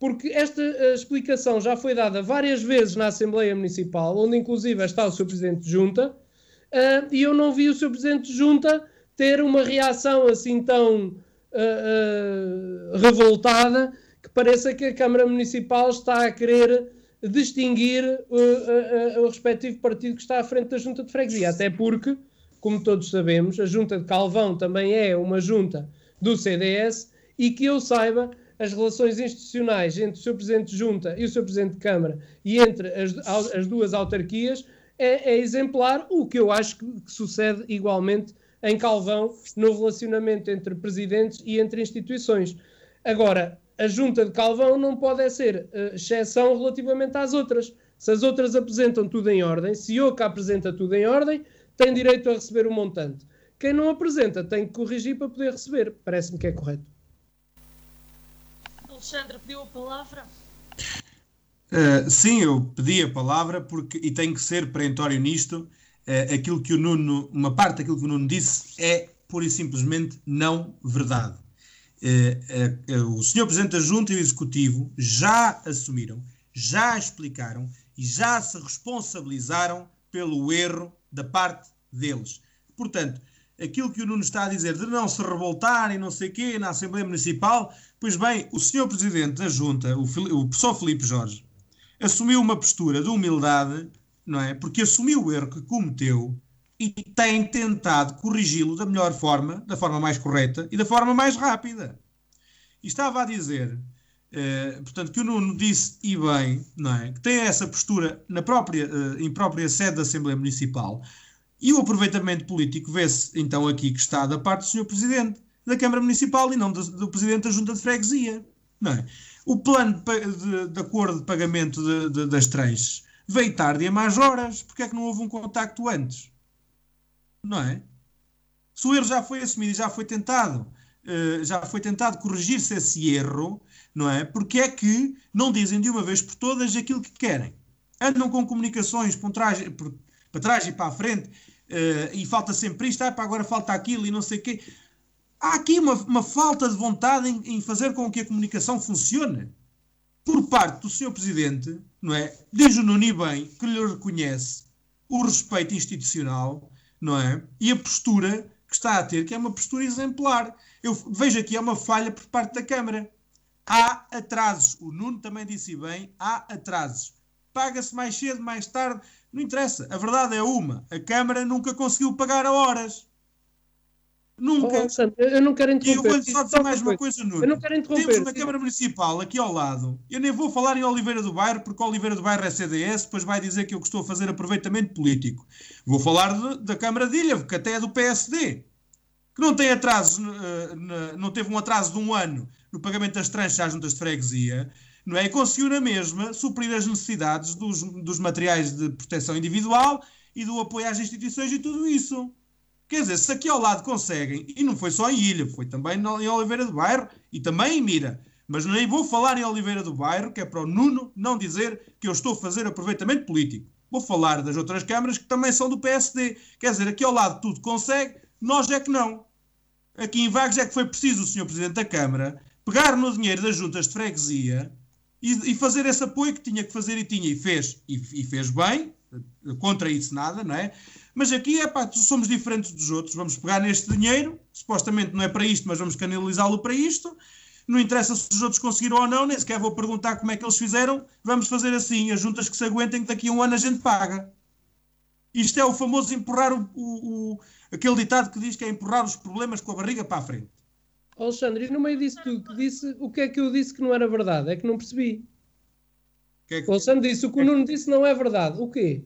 Porque esta eh, explicação já foi dada várias vezes na Assembleia Municipal, onde inclusive está o Sr. Presidente de Junta, uh, e eu não vi o Sr. Presidente de Junta ter uma reação assim tão uh, uh, revoltada pareça que a Câmara Municipal está a querer distinguir uh, uh, uh, o respectivo partido que está à frente da Junta de Freguesia. Até porque, como todos sabemos, a Junta de Calvão também é uma junta do CDS e que eu saiba, as relações institucionais entre o Sr. Presidente de Junta e o Sr. Presidente de Câmara e entre as, as duas autarquias é, é, exemplar, o que eu acho que, que sucede igualmente em Calvão no relacionamento entre presidentes e entre instituições. Agora, a junta de Calvão não pode ser uh, exceção relativamente às outras. Se as outras apresentam tudo em ordem, se Oca apresenta tudo em ordem, tem direito a receber o montante. Quem não apresenta tem que corrigir para poder receber. Parece-me que é correto.
Alexandre pediu a palavra.
Uh, sim, eu pedi a palavra porque, e tenho que ser perentório nisto. Uh, aquilo que o Nuno, uma parte daquilo que o Nuno disse é pura e simplesmente não verdade. Eh, eh, eh, o senhor Presidente da Junta e o Executivo já assumiram, já explicaram e já se responsabilizaram pelo erro da parte deles. Portanto, aquilo que o Nuno está a dizer de não se revoltar e não sei quê na Assembleia Municipal, pois bem, o senhor Presidente da Junta, o, o professor Filipe Jorge, assumiu uma postura de humildade, não é? Porque assumiu o erro que cometeu e tem tentado corrigi-lo da melhor forma, da forma mais correta e da forma mais rápida. E estava a dizer, eh, portanto, que o Nuno disse e bem, não é? Que tem essa postura na própria, eh, em própria sede da Assembleia Municipal e o aproveitamento político vê-se então aqui que está da parte do Sr. Presidente da Câmara Municipal e não do, do Presidente da Junta de Freguesia. Não é? O plano de, de, de acordo de pagamento de, das tranches veio tarde e a mais horas. Porque é que não houve um contacto antes? Não é? Se o erro já foi assumido e já foi tentado, uh, já foi tentado corrigir-se esse erro, não é? Porque é que não dizem de uma vez por todas aquilo que querem? Andam com comunicações por trás, para trás e para a frente uh, e falta sempre isto, ah, para agora falta aquilo e não sei o quê. Há aqui uma, uma falta de vontade em, em fazer com que a comunicação funcione por parte do Sr. Presidente, não é? Diz o Nuni bem que lhe reconhece o respeito institucional não é? E a postura que está a ter, que é uma postura exemplar. Eu vejo aqui, é uma falha por parte da Câmara. Há atrasos. O Nuno também disse bem, há atrasos. Paga-se mais cedo, mais tarde, não interessa. A verdade é uma, a Câmara nunca conseguiu pagar a horas. Nunca.
Oh, eu não quero interromper.
Eu vou só dizer mais uma coisa, Nuno.
Eu não quero interromper.
Temos na Câmara Municipal, aqui ao lado, eu nem vou falar em Oliveira do Bairro, porque Oliveira do Bairro é CDS, depois vai dizer que eu estou a fazer aproveitamento político. Vou falar de, da Câmara de Ilha, que até é do PSD, que não tem atraso, uh, não teve um atraso de um ano no pagamento das tranches às juntas de freguesia, não é? E conseguiu na mesma suprir as necessidades dos, dos materiais de proteção individual e do apoio às instituições e tudo isso. Quer dizer, se aqui ao lado conseguem, e não foi só em Ilha, foi também em Oliveira do Bairro e também em Mira, mas nem vou falar em Oliveira do Bairro, que é para o Nuno não dizer que eu estou a fazer aproveitamento político. Vou falar das outras câmaras que também são do PSD. Quer dizer, aqui ao lado tudo consegue, nós é que não. Aqui em Vagos é que foi preciso o Sr. Presidente da Câmara pegar no dinheiro das juntas de freguesia e, e, fazer esse apoio que tinha que fazer e tinha, e fez. E, e fez bem, contra isso nada, não é? Mas aqui é pá, somos diferentes dos outros. Vamos pegar neste dinheiro, supostamente não é para isto, mas vamos canalizá-lo para isto. Não interessa se os outros conseguiram ou não, nem sequer vou perguntar como é que eles fizeram. Vamos fazer assim, as juntas que se aguentem, que daqui a um ano a gente paga. Isto é o famoso empurrar o, o, o aquele ditado que diz que é empurrar os problemas com a barriga para a frente.
Alexandre, e no meio disso tudo que disse, o que é que eu disse que não era verdade? É que não percebi. Que é que... O Alexandre disse, o que o Nuno disse não é verdade. O quê?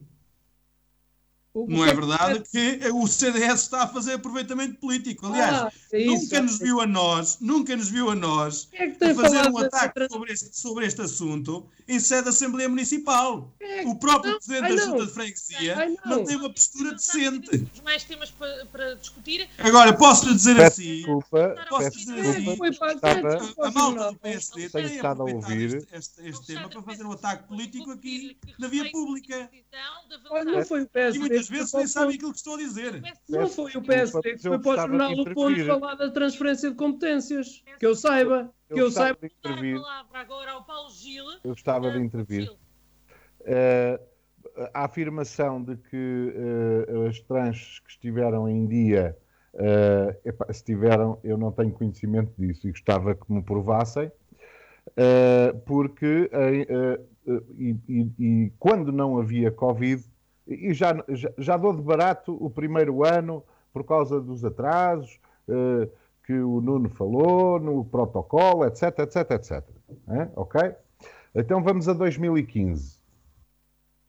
Não é verdade que o CDS está a fazer aproveitamento político. Aliás, ah, é nunca nos viu a nós, nunca nos viu a nós é a fazer um ataque sobre este, sobre este assunto em sede da Assembleia Municipal. É o próprio não, Presidente da Junta de Freguesia não. não. tem uma postura decente.
mais temas para, para discutir.
Agora, posso-lhe dizer
peço
assim.
Desculpa, posso dizer assim.
a, malta do PSD tem aproveitado este, este, este tema para fazer um ataque político aqui na via pública.
Olha, não foi o PSD
muitas vezes nem sabem aquilo que estou a dizer.
Não foi o PSD que foi para o jornal O Ponto falar da transferência de competências. Que eu saiba. Que eu, saiba.
Eu gostava de intervir. Uh, a afirmação de que uh, as trans que estiveram em dia, uh, epá, se tiveram, eu não tenho conhecimento disso e gostava que me provassem, uh, porque e, e, e, quando não havia Covid, e já, já, já dou de barato o primeiro ano por causa dos atrasos uh, que o Nuno falou, no protocolo, etc, etc, etc. É? Ok? Então vamos a 2015.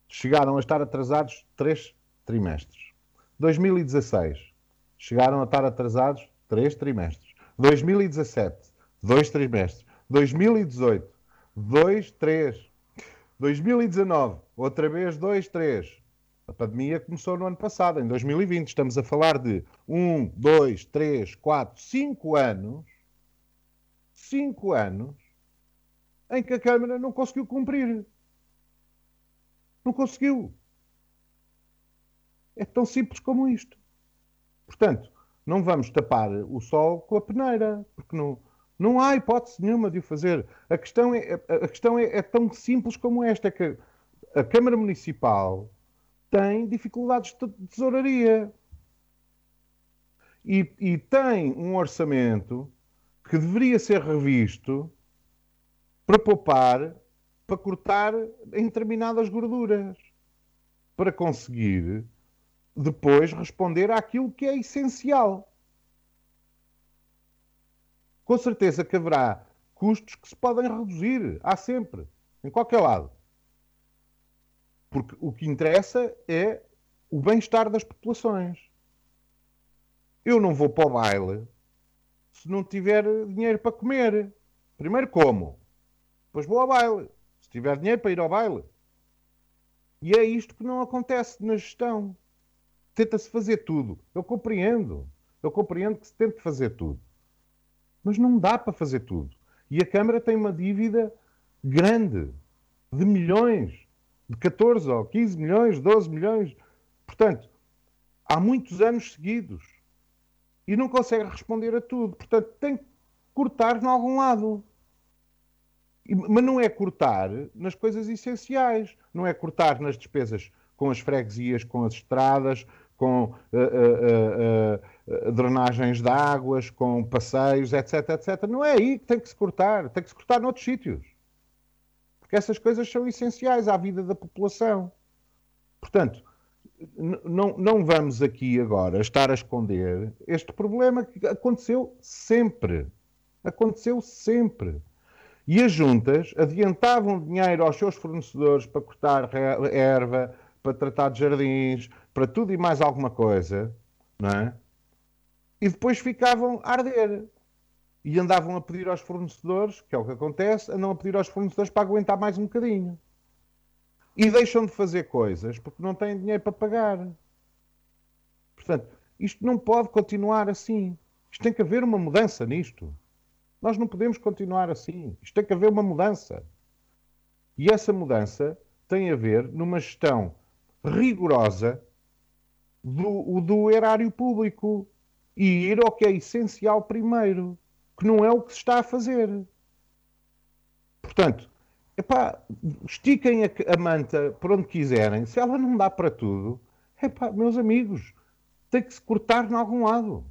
Chegaram a estar atrasados três trimestres. 2016. Chegaram a estar atrasados três trimestres. 2017. Dois trimestres. 2018. Dois, três. 2019. Outra vez, dois, três. A pandemia começou no ano passado, em 2020. Estamos a falar de um, dois, três, quatro, cinco anos. Cinco anos em que a Câmara não conseguiu cumprir. Não conseguiu. É tão simples como isto. Portanto, não vamos tapar o sol com a peneira, porque não, não há hipótese nenhuma de o fazer. A questão, é, a questão é, é tão simples como esta, que a Câmara Municipal tem dificuldades de tesouraria. E, e tem um orçamento que deveria ser revisto para poupar, para cortar em determinadas gorduras, para conseguir depois responder àquilo que é essencial. Com certeza que haverá custos que se podem reduzir, há sempre, em qualquer lado. Porque o que interessa é o bem-estar das populações. Eu não vou para o baile se não tiver dinheiro para comer. Primeiro como, depois vou ao baile. Se tiver dinheiro para ir ao baile. E é isto que não acontece na gestão. Tenta-se fazer tudo. Eu compreendo. Eu compreendo que se tente fazer tudo. Mas não dá para fazer tudo. E a Câmara tem uma dívida grande, de milhões de 14 ou 15 milhões, 12 milhões. Portanto, há muitos anos seguidos. E não consegue responder a tudo. Portanto, tem que cortar em algum lado. Mas não é cortar nas coisas essenciais. Não é cortar nas despesas com as freguesias, com as estradas, com uh, uh, uh, drenagens de águas, com passeios, etc, etc. Não é aí que tem que se cortar. Tem que se cortar noutros sítios essas coisas são essenciais à vida da população. Portanto, não, não vamos aqui agora estar a esconder este problema que aconteceu sempre. Aconteceu sempre. E as juntas adiantavam dinheiro aos seus fornecedores para cortar erva, para tratar de jardins, para tudo e mais alguma coisa, não é? E depois ficavam a arder e andavam a pedir aos fornecedores, que é o que acontece, andam a pedir aos fornecedores para aguentar mais um bocadinho. E deixam de fazer coisas porque não têm dinheiro para pagar. Portanto, isto não pode continuar assim. Isto tem que haver uma mudança nisto. Nós não podemos continuar assim. Isto tem que haver uma mudança. E essa mudança tem a ver numa gestão rigorosa do, do erário público e ir ao que é essencial primeiro que não é o que se está a fazer. Portanto, epá, estiquem a, a manta por onde quiserem. Se ela não dá para tudo, Epá, meus amigos, tem que se cortar em algum lado.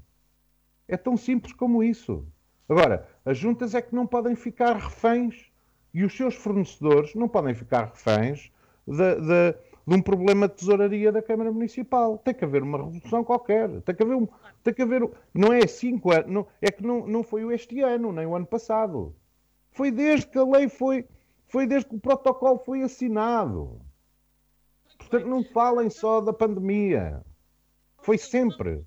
É tão simples como isso. Agora, as juntas é que não podem ficar reféns e os seus fornecedores não podem ficar reféns de, de, um problema de tesouraria da Câmara Municipal. Tem que haver uma revolução qualquer. Tem que haver um. Tem que haver, não é cinco anos, é que não, não foi este ano, nem o ano passado. Foi desde que a lei foi. Foi desde que o protocolo foi assinado. Portanto, não falem só da pandemia. Foi sempre.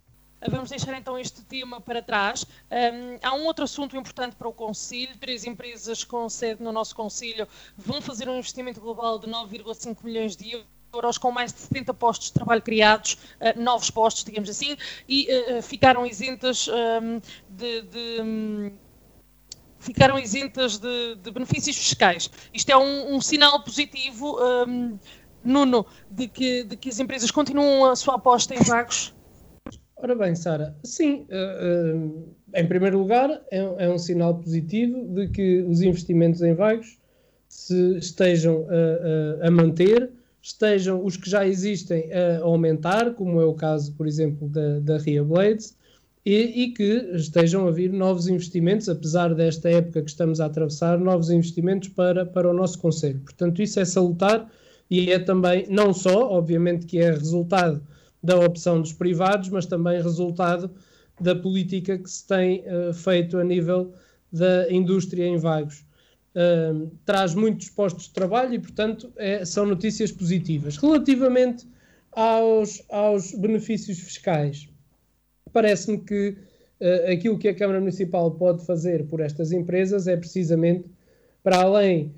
Vamos deixar então este tema para trás. Um, há um outro assunto importante para o Conselho. Três empresas com sede no nosso Conselho vão fazer um investimento global de 9,5 milhões de euros com mais de 70 postos de trabalho criados, uh, novos postos, digamos assim, e uh, ficaram isentas um, de, de um, ficaram isentas de, de, benefícios fiscais. Isto é um, um sinal positivo, um, Nuno, de que, de que as empresas continuam a sua aposta em vagos
Ora bem, Sara, sim, uh, uh, em primeiro lugar, é, é, um sinal positivo de que os investimentos em vagos se estejam uh, a manter, estejam os que já existem a aumentar, como é o caso, por exemplo, da, da Ria Blades, e, e, que estejam a vir novos investimentos, apesar desta época que estamos a atravessar, novos investimentos para, para o nosso Conselho. Portanto, isso é salutar e é também, não só, obviamente, que é resultado da opção dos privados, mas também resultado da política que se tem uh, feito a nível da indústria em vagos. Traz muitos postos de trabalho e, portanto, é, são notícias positivas. Relativamente aos, aos benefícios fiscais, parece-me que uh, aquilo que a Câmara Municipal pode fazer por estas empresas é precisamente, para além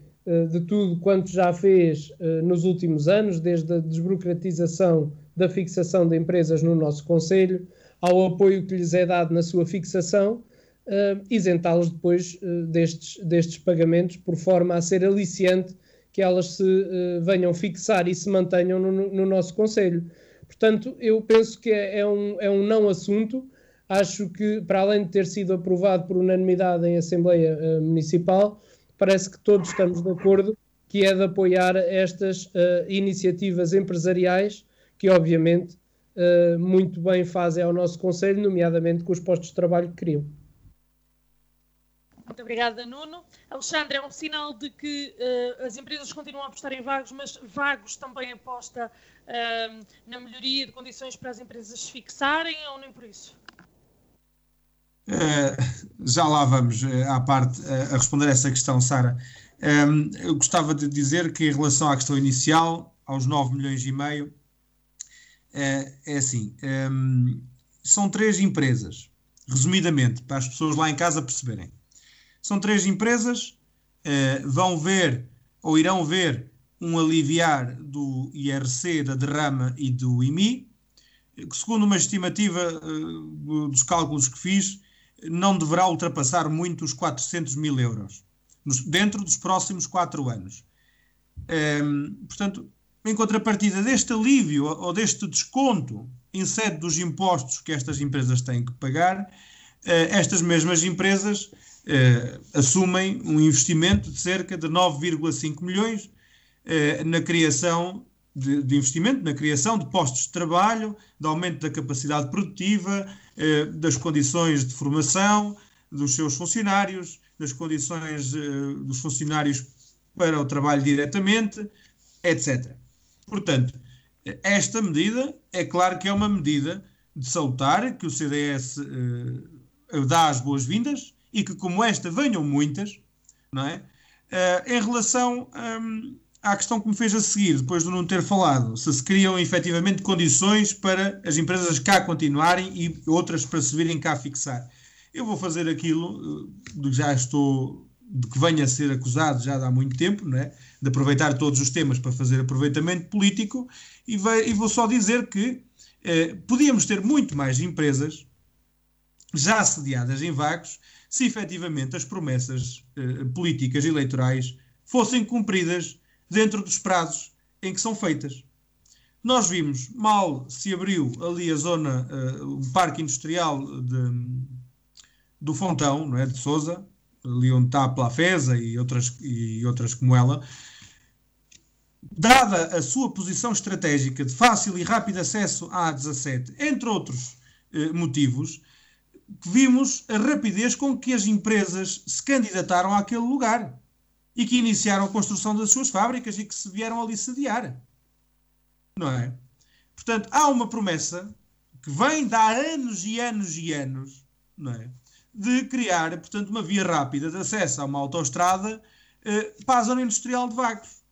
de tudo quanto já fez nos últimos anos, desde a desburocratização da fixação de empresas no nosso Conselho, ao apoio que lhes é dado na sua fixação, uh, isentá-los depois uh, destes, destes pagamentos, por forma a ser aliciante que elas se uh, venham fixar e se mantenham no, no, nosso Conselho. Portanto, eu penso que é, é, um, é um não assunto. Acho que, para além de ter sido aprovado por unanimidade em Assembleia Municipal, parece que todos estamos de acordo que é de apoiar estas iniciativas empresariais que obviamente uh, muito bem fazem ao nosso Conselho, nomeadamente com os postos de trabalho que criam.
Muito obrigada, Nuno. Alexandre, é um sinal de que uh, as empresas continuam a apostar em vagos, mas vagos também aposta uh, na melhoria de condições para as empresas se fixarem ou nem por isso?
Uh, já lá vamos à parte a responder essa questão, Sara. Um, eu gostava de dizer que em relação à questão inicial, aos 9 milhões e meio, é, assim: um, são três empresas, resumidamente, para as pessoas lá em casa perceberem. São três empresas, uh, vão ver ou irão ver um aliviar do IRC, da derrama e do IMI, que, segundo uma estimativa uh, dos cálculos que fiz, não deverá ultrapassar muito os 400 mil euros, nos, dentro dos próximos quatro anos. Um, portanto, em contrapartida deste alívio ou deste desconto em sede dos impostos que estas empresas têm que pagar, eh, estas mesmas empresas eh, assumem um investimento de cerca de 9,5 milhões eh, na criação de, de, investimento, na criação de postos de trabalho, de aumento da capacidade produtiva, das condições de formação dos seus funcionários, das condições dos funcionários para o trabalho diretamente, etc. Portanto, esta medida é claro que é uma medida de salutar, que o CDS uh, dá as boas-vindas e que, como esta, venham muitas, não é? Uh, em relação um, à questão que me fez a seguir, depois de não ter falado, se se criam efetivamente condições para as empresas cá continuarem e outras para se virem cá fixar. Eu vou fazer aquilo uh, de que já estou, de que venho a ser acusado já há muito tempo, não é? de aproveitar todos os temas para fazer aproveitamento político e, vai, e vou só dizer que eh, podíamos ter muito mais empresas já assediadas em vagos se efetivamente as promessas eh, políticas eleitorais fossem cumpridas dentro dos prazos em que são feitas. Nós vimos, mal se abriu ali a zona, uh, o parque industrial de, do Fontão, não é, de Sousa, ali onde está a Plafesa e outras, e outras como ela, dada a sua posição estratégica de fácil e rápido acesso à A17, entre outros eh, motivos, vimos a rapidez com que as empresas se candidataram àquele lugar e que iniciaram a construção das suas fábricas e que se vieram ali sediar. Não é? Portanto, há uma promessa que vem de há anos e anos e anos, não é? De criar, portanto, uma via rápida de acesso a uma autoestrada eh, para a zona industrial de Vagos.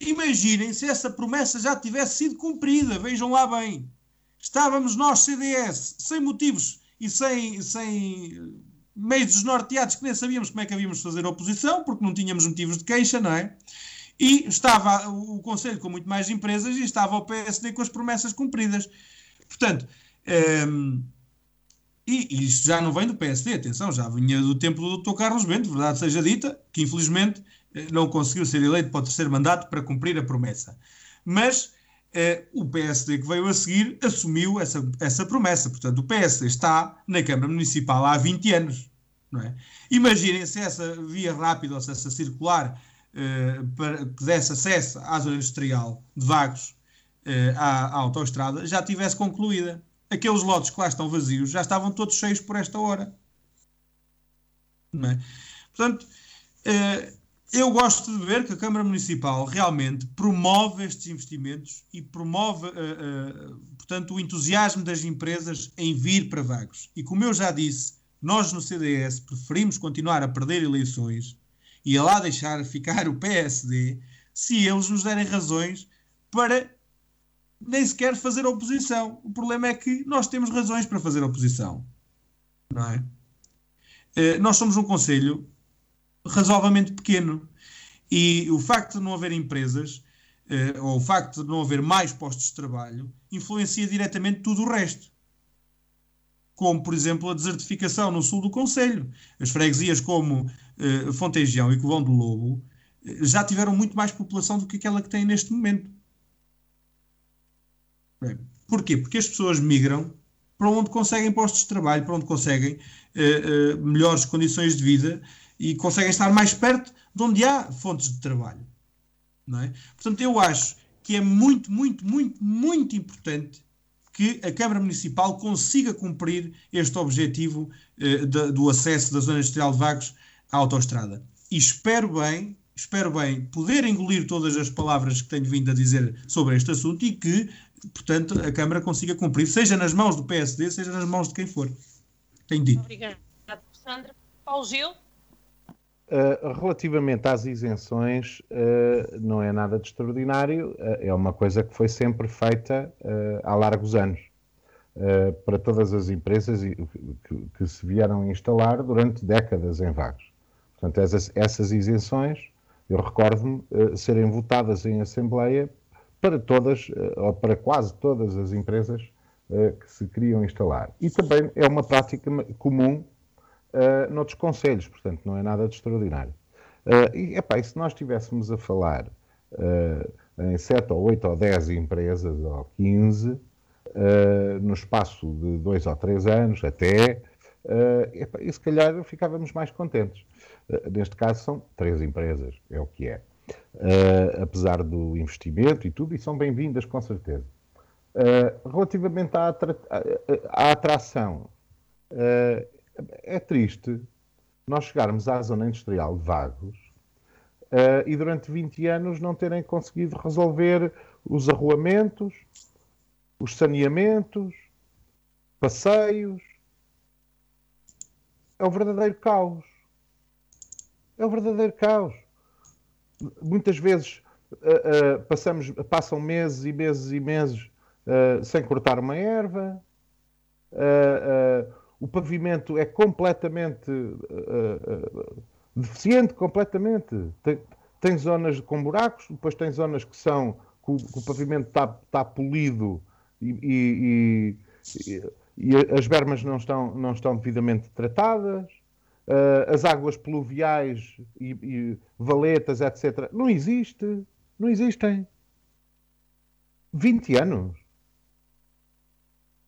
Imaginem se essa promessa já tivesse sido cumprida, vejam lá bem. Estávamos nós, CDS, sem motivos e sem, sem meios desnorteados que nem sabíamos como é que havíamos de fazer oposição, porque não tínhamos motivos de queixa, não é? E estava o Conselho com muito mais empresas e estava o PSD com as promessas cumpridas. Portanto, um, ehm, e, isto já não vem do PSD, atenção, já vinha do tempo do Dr. Carlos Bento, verdade seja dita, que infelizmente eh, não conseguiu ser eleito para o terceiro mandato para cumprir a promessa. Mas o PSD que veio a seguir assumiu essa, essa promessa. Portanto, o PSD está na Câmara Municipal há 20 anos. Não é? Imaginem se essa via rápida, ou se essa circular, eh, para, que desse acesso à zona industrial de Vagos eh, à, à autoestrada, já tivesse concluída aqueles lotes que lá estão vazios já estavam todos cheios por esta hora. É? Portanto, eh, eu gosto de ver que a Câmara Municipal realmente promove estes investimentos e promove, eh, eh, portanto, o entusiasmo das empresas em vir para Vagos. E como eu já disse, nós no CDS preferimos continuar a perder eleições e a lá deixar ficar o PSD se eles nos derem razões para nem sequer fazer oposição. O problema é que nós temos razões para fazer oposição. Não é? Uh, nós somos um conselho razoavelmente pequeno e o facto de não haver empresas uh, ou o facto de não haver mais postos de trabalho influencia diretamente tudo o resto. Como, por exemplo, a desertificação no sul do Conselho. As freguesias como uh, Fontejão e Covão do Lobo já tiveram muito mais população do que aquela que tem neste momento. Porquê? Porque as pessoas migram para onde conseguem postos de trabalho, para onde conseguem uh, uh, melhores condições de vida e conseguem estar mais perto de onde há fontes de trabalho. Não é? Portanto, eu acho que é muito, muito, muito, muito importante que a Câmara Municipal consiga cumprir este objetivo uh, de, do acesso da Zona Industrial de Vagos à autoestrada. E espero bem, espero bem poder engolir todas as palavras que tenho vindo a dizer sobre este assunto e que portanto, a Câmara consiga cumprir, seja nas mãos do PSD, seja nas mãos de quem for. Tenho dito.
Obrigada, Sandra. Paulo Gil?
Uh, relativamente às isenções, uh, não é nada de extraordinário, uh, é uma coisa que foi sempre feita há largos anos para todas as empresas que, que, se vieram instalar durante décadas em vagos. Portanto, essas, essas isenções, eu recordo-me, serem votadas em Assembleia para todas, eh, ou para quase todas as empresas que se queriam instalar. E também é uma prática comum uh, noutros conselhos, portanto não é nada de extraordinário. Uh, e, epá, e se nós estivéssemos a falar uh, em 7 ou 8 ou 10 empresas, ou 15, no espaço de 2 ou 3 anos até, epá, e se calhar ficávamos mais contentes. neste caso são 3 empresas, é o que é uh, apesar do investimento e tudo, e são bem-vindas com certeza. Uh, relativamente à, atra à atração, uh, é triste nós chegarmos à zona industrial Vagos e durante 20 anos não terem conseguido resolver os arruamentos, os saneamentos, passeios. É o verdadeiro caos. É o verdadeiro caos muitas vezes uh, uh, passamos, passam meses e meses e meses uh, sem cortar uma erva. O pavimento é completamente deficiente, completamente. Tem, tem, zonas com buracos, depois tem zonas que são que o, que o pavimento está tá polido e, e, e, e, as bermas não estão, não estão devidamente tratadas uh, as águas pluviais e, valetas, etc. Não existe. Não existem. 20 anos.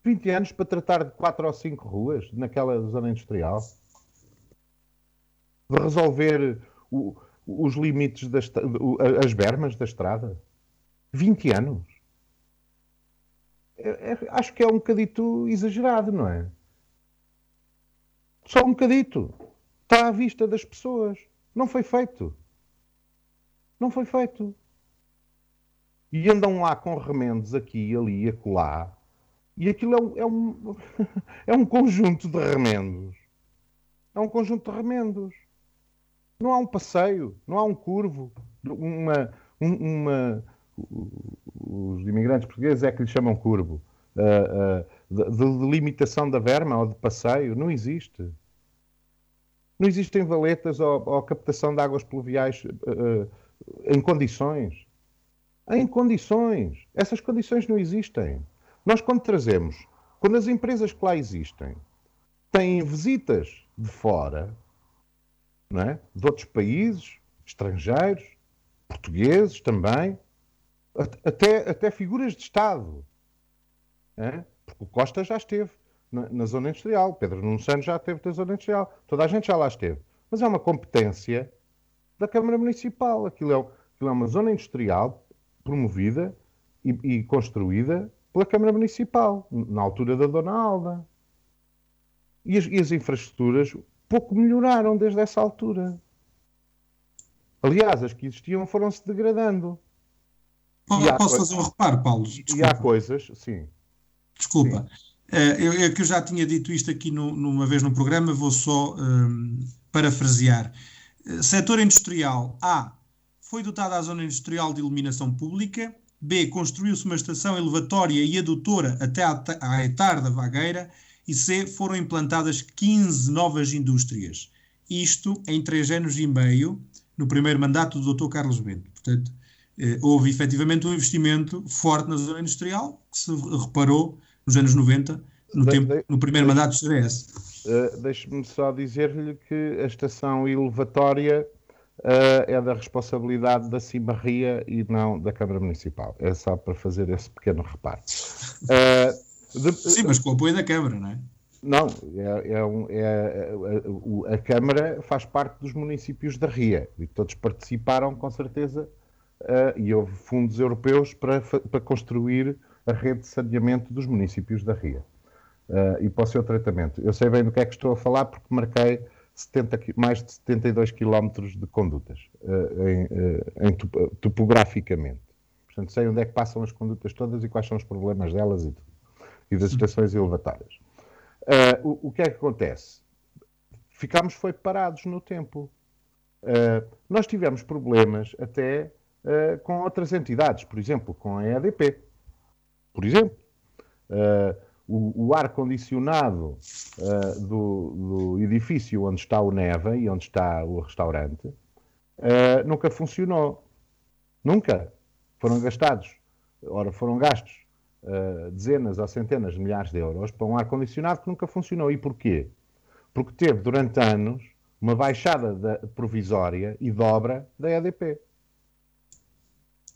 20 anos para tratar de 4 ou 5 ruas naquela zona industrial. De resolver o, os limites, das, as bermas da estrada. 20 anos. É, é, acho que é um bocadito exagerado, não é? Só um bocadito. Está à vista das pessoas. Não foi feito. Não foi feito. E andam lá com remendos aqui, ali e acolá. E aquilo é um, é um, é um conjunto de remendos. É um conjunto de remendos. Não há um passeio, não há um curvo, uma, uma, os imigrantes portugueses é que lhe chamam curvo, uh, uh, de, de, limitação da verma ou de passeio, não existe. Não existem valetas ou, ou captação de águas pluviais uh, em condições. Em condições. Essas condições não existem. Nós, quando trazemos, quando as empresas que lá existem têm visitas de fora, não é? de outros países, estrangeiros, portugueses também, até, até figuras de Estado. É? Porque o Costa já esteve na, na, zona industrial, Pedro Nuno Santos já esteve na zona industrial, toda a gente já lá esteve. Mas é uma competência da Câmara Municipal. Aquilo é, aquilo é uma zona industrial promovida e, e construída pela Câmara Municipal, na altura da Dona Alda. E as, e as infraestruturas pouco melhoraram desde essa altura. Aliás, as que existiam foram-se degradando.
Posso, posso fazer um reparo, Paulo?
Desculpa. E há coisas, sim.
Desculpa. Sim. É, eu, que eu já tinha dito isto aqui no, numa vez no programa, vou só um, parafrasear. Eh, setor industrial. A. Foi dotada a zona industrial de iluminação pública. B. Construiu-se uma estação elevatória e adutora até à, etar da Vagueira. E C. Foram implantadas 15 novas indústrias. Isto em três anos e meio, no primeiro mandato do Dr. Carlos Bento. Portanto, eh, houve efetivamente um investimento forte na zona industrial, que se reparou nos anos 90, no, de, tempo, de, no primeiro de, mandato do CDS.
Uh, eh, Deixe-me só dizer-lhe que a estação elevatória é da responsabilidade da Cimarria e não da Câmara Municipal. É só para fazer esse pequeno reparo.
Uh, Sim, mas com o apoio da Câmara, não é?
Não, é, é, um, é a, a, Câmara faz parte dos municípios da RIA e todos participaram com certeza uh, e houve fundos europeus para, para construir a rede de saneamento dos municípios da RIA uh, e para o seu tratamento. Eu sei bem do que é que estou a falar porque marquei 70, mais de 72 quilómetros de condutas uh, em, em topograficamente. Portanto, sei onde é que passam as condutas todas e quais são os problemas delas e, tudo, e das estações elevatórias. Uh, o, o, que é que acontece? Ficámos foi parados no tempo. Uh, nós tivemos problemas até uh, com outras entidades, por exemplo, com a EDP. Por exemplo, uh, o, o ar-condicionado uh, do, do, edifício onde está o Neva e onde está o restaurante nunca funcionou. Nunca. Foram gastados, ora, foram gastos dezenas ou centenas de milhares de euros para um ar-condicionado que nunca funcionou. E porquê? Porque teve durante anos uma baixada da, provisória e dobra da EDP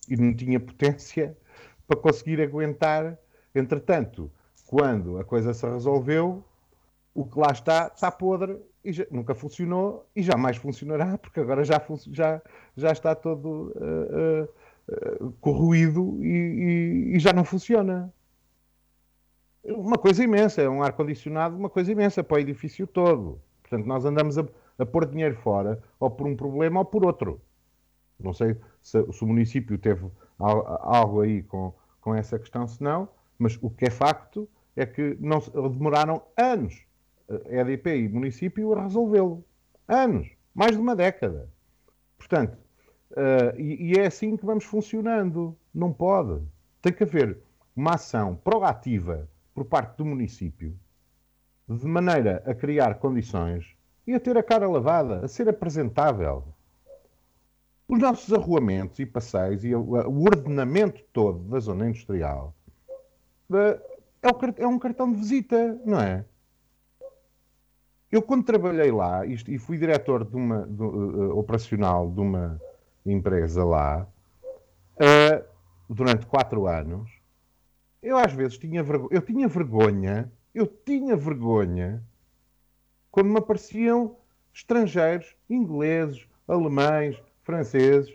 e não tinha potência para conseguir aguentar. Entretanto, quando a coisa se resolveu, o que lá está está podre e já, nunca funcionou e jamais funcionará, porque agora já, já, já está todo uh, uh, corroído e, e, e, já não funciona. Uma coisa imensa, é um ar-condicionado, uma coisa imensa para o edifício todo. Portanto, nós andamos a, a pôr dinheiro fora, ou por um problema ou por outro. Não sei se, se o município teve algo aí com, com essa questão, se não, mas o que é facto é que não, demoraram anos, EDP e município, a resolvê-lo. Anos, mais de uma década. Portanto, uh, e, e é assim que vamos funcionando. Não pode. Tem que haver uma ação proativa por parte do município, de maneira a criar condições e a ter a cara lavada, a ser apresentável. Os nossos arruamentos e passeios e o ordenamento todo da zona industrial eh, é um cartão de visita, não é? Eu, quando trabalhei lá isto, e fui diretor de uma, de, uh, operacional de uma empresa lá, uh, durante quatro anos, eu às vezes tinha vergonha, eu tinha vergonha, eu tinha vergonha quando me apareciam estrangeiros, ingleses, alemães, franceses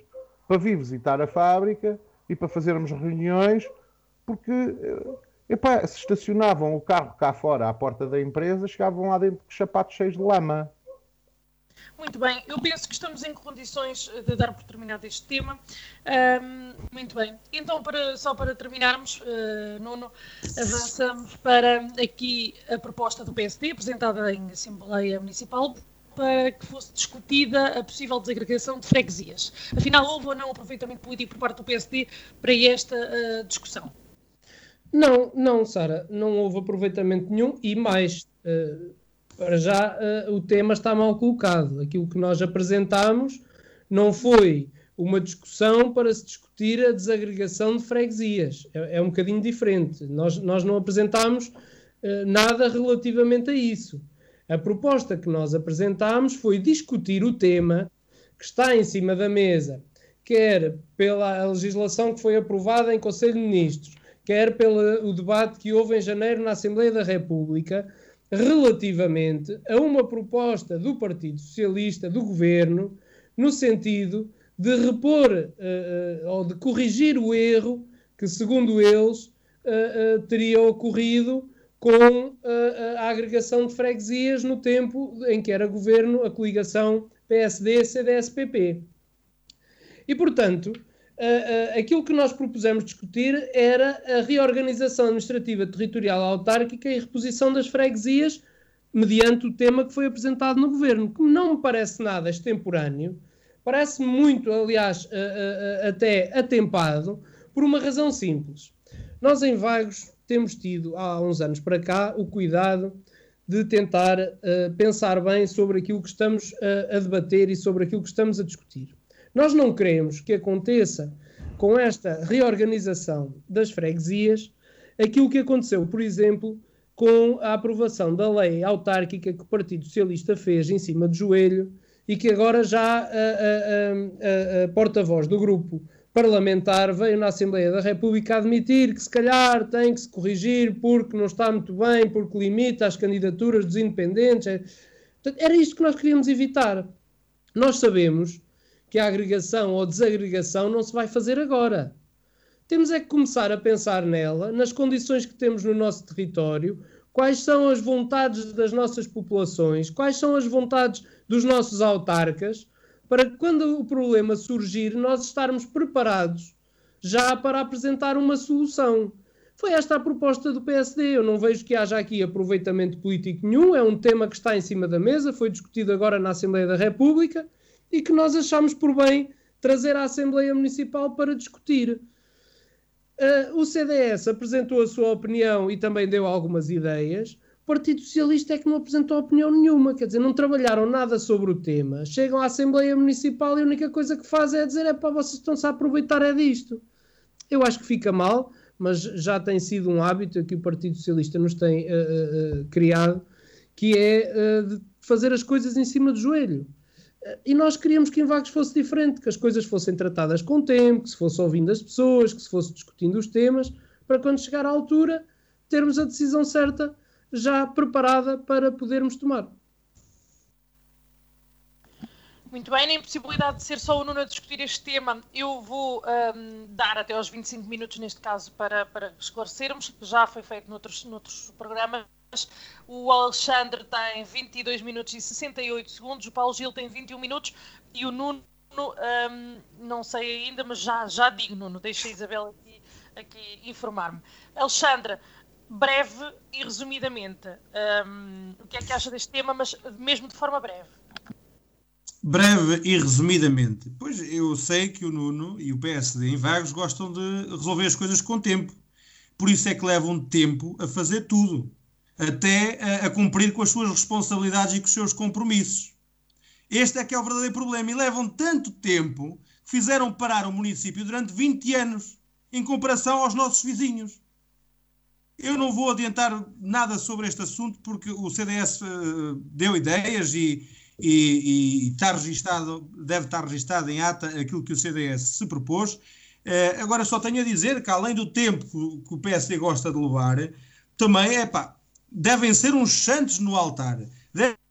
para vir visitar a fábrica e
para fazermos reuniões, porque epá, se estacionavam o carro cá fora à porta da empresa, chegavam lá dentro com os sapatos cheios de lama.
Muito bem, eu penso que estamos em condições de dar por terminado este tema. Um, muito bem, então para, só para terminarmos, uh, Nuno, avançamos para aqui a proposta do PSD, apresentada em Assembleia Municipal, para que fosse discutida a possível desagregação de freguesias. Afinal, houve ou não aproveitamento político por parte do PSD para esta uh, discussão?
Não, não, Sara, não houve aproveitamento nenhum e mais. Uh, para já uh, o tema está mal colocado. Aquilo que nós apresentámos não foi uma discussão para se discutir a desagregação de freguesias. É, é um bocadinho diferente. Nós, nós não apresentámos uh, nada relativamente a isso. A proposta que nós apresentámos foi discutir o tema que está em cima da mesa, quer pela legislação que foi aprovada em Conselho de Ministros, quer pelo debate que houve em janeiro na Assembleia da República, relativamente a uma proposta do Partido Socialista, do governo, no sentido de repor uh, ou de corrigir o erro que, segundo eles, uh, teria ocorrido com a agregação de freguesias no tempo em que era governo a coligação PSD-CDS-PP. E, portanto, uh, uh, aquilo que nós propusemos discutir era a reorganização administrativa territorial autárquica e reposição das freguesias mediante o tema que foi apresentado no governo, que não me parece nada extemporâneo, parece muito, aliás, uh, até atempado, por uma razão simples. Nós em Vagos temos tido, há uns anos para cá, o cuidado de tentar pensar bem sobre aquilo que estamos a debater e sobre aquilo que estamos a discutir. Nós não queremos que aconteça com esta reorganização das freguesias aquilo que aconteceu, por exemplo, com a aprovação da lei autárquica que o Partido Socialista fez em cima de joelho e que agora já a, a, a, a porta-voz do grupo parlamentar veio na Assembleia da República admitir que se calhar tem que se corrigir porque não está muito bem, porque limita as candidaturas dos independentes. Era isto que nós queríamos evitar. Nós sabemos que a agregação ou desagregação não se vai fazer agora. Temos é que começar a pensar nela, nas condições que temos no nosso território, quais são as vontades das nossas populações, quais são as vontades dos nossos autarcas, para que quando o problema surgir, nós estarmos preparados já para apresentar uma solução. Foi esta a proposta do PSD. Eu não vejo que haja aqui aproveitamento político nenhum. É um tema que está em cima da mesa, foi discutido agora na Assembleia da República e que nós achamos por bem trazer à Assembleia Municipal para discutir. Uh, o CDS apresentou a sua opinião e também deu algumas ideias. O Partido Socialista é que não apresentou opinião nenhuma, quer dizer, não trabalharam nada sobre o tema. Chegam à Assembleia Municipal e a única coisa que fazem é dizer: é para vocês estão-se a aproveitar é disto. Eu acho que fica mal, mas já tem sido um hábito que o Partido Socialista nos tem uh, uh, criado, que é de fazer as coisas em cima do joelho. E nós queríamos que em Vagos fosse diferente, que as coisas fossem tratadas com tempo, que se fosse ouvindo as pessoas, que se fosse discutindo os temas, para quando chegar à altura termos a decisão certa já preparada para podermos tomar.
Muito bem, na impossibilidade de ser só o Nuno a discutir este tema, eu vou um, dar até aos 25 minutos, neste caso, para, para esclarecermos, já foi feito noutros, noutros programas o Alexandre tem 22 minutos e 68 segundos, o Paulo Gil tem 21 minutos e o Nuno, um, não sei ainda, mas já, já digo, Nuno, deixa a Isabel aqui, aqui informar-me. Alexandre, breve e resumidamente, um, o que é que acha deste tema, mas mesmo de forma breve?
Breve e resumidamente. Pois eu sei que o Nuno e o PSD em Vagos gostam de resolver as coisas com tempo. Por isso é que levam tempo a fazer tudo até a, a, cumprir com as suas responsabilidades e com os seus compromissos. Este é que é o verdadeiro problema. E levam tanto tempo que fizeram parar o município durante 20 anos, em comparação aos nossos vizinhos. Eu não vou adiantar nada sobre este assunto porque o CDS uh, eh, deu ideias e, e, e, está registado, deve estar registado em ata aquilo que o CDS se propôs. Uh, agora só tenho a dizer que além do tempo que, que o PSD gosta de levar, também é pá, devem ser uns santos no altar.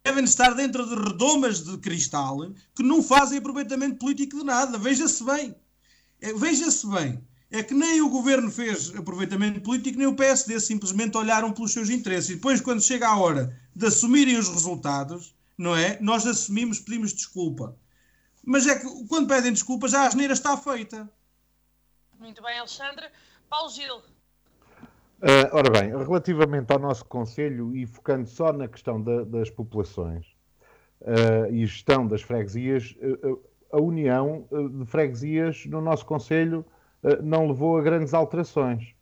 Devem estar dentro de redomas de cristal que não fazem aproveitamento político de nada. Veja-se bem. É, veja-se bem. é que nem o governo fez aproveitamento político, nem o PSD simplesmente olharam pelos seus interesses. E depois, quando chega a hora de assumirem os resultados, não é? Nós assumimos, pedimos desculpa. Mas é que quando pedem desculpa, já a asneira está feita.
Muito bem, Alexandre. Paulo Gil.
Uh, ora bem, relativamente ao nosso Conselho e focando só na questão da, das populações uh, e gestão das freguesias, uh, a união de freguesias no nosso Conselho não levou a grandes alterações.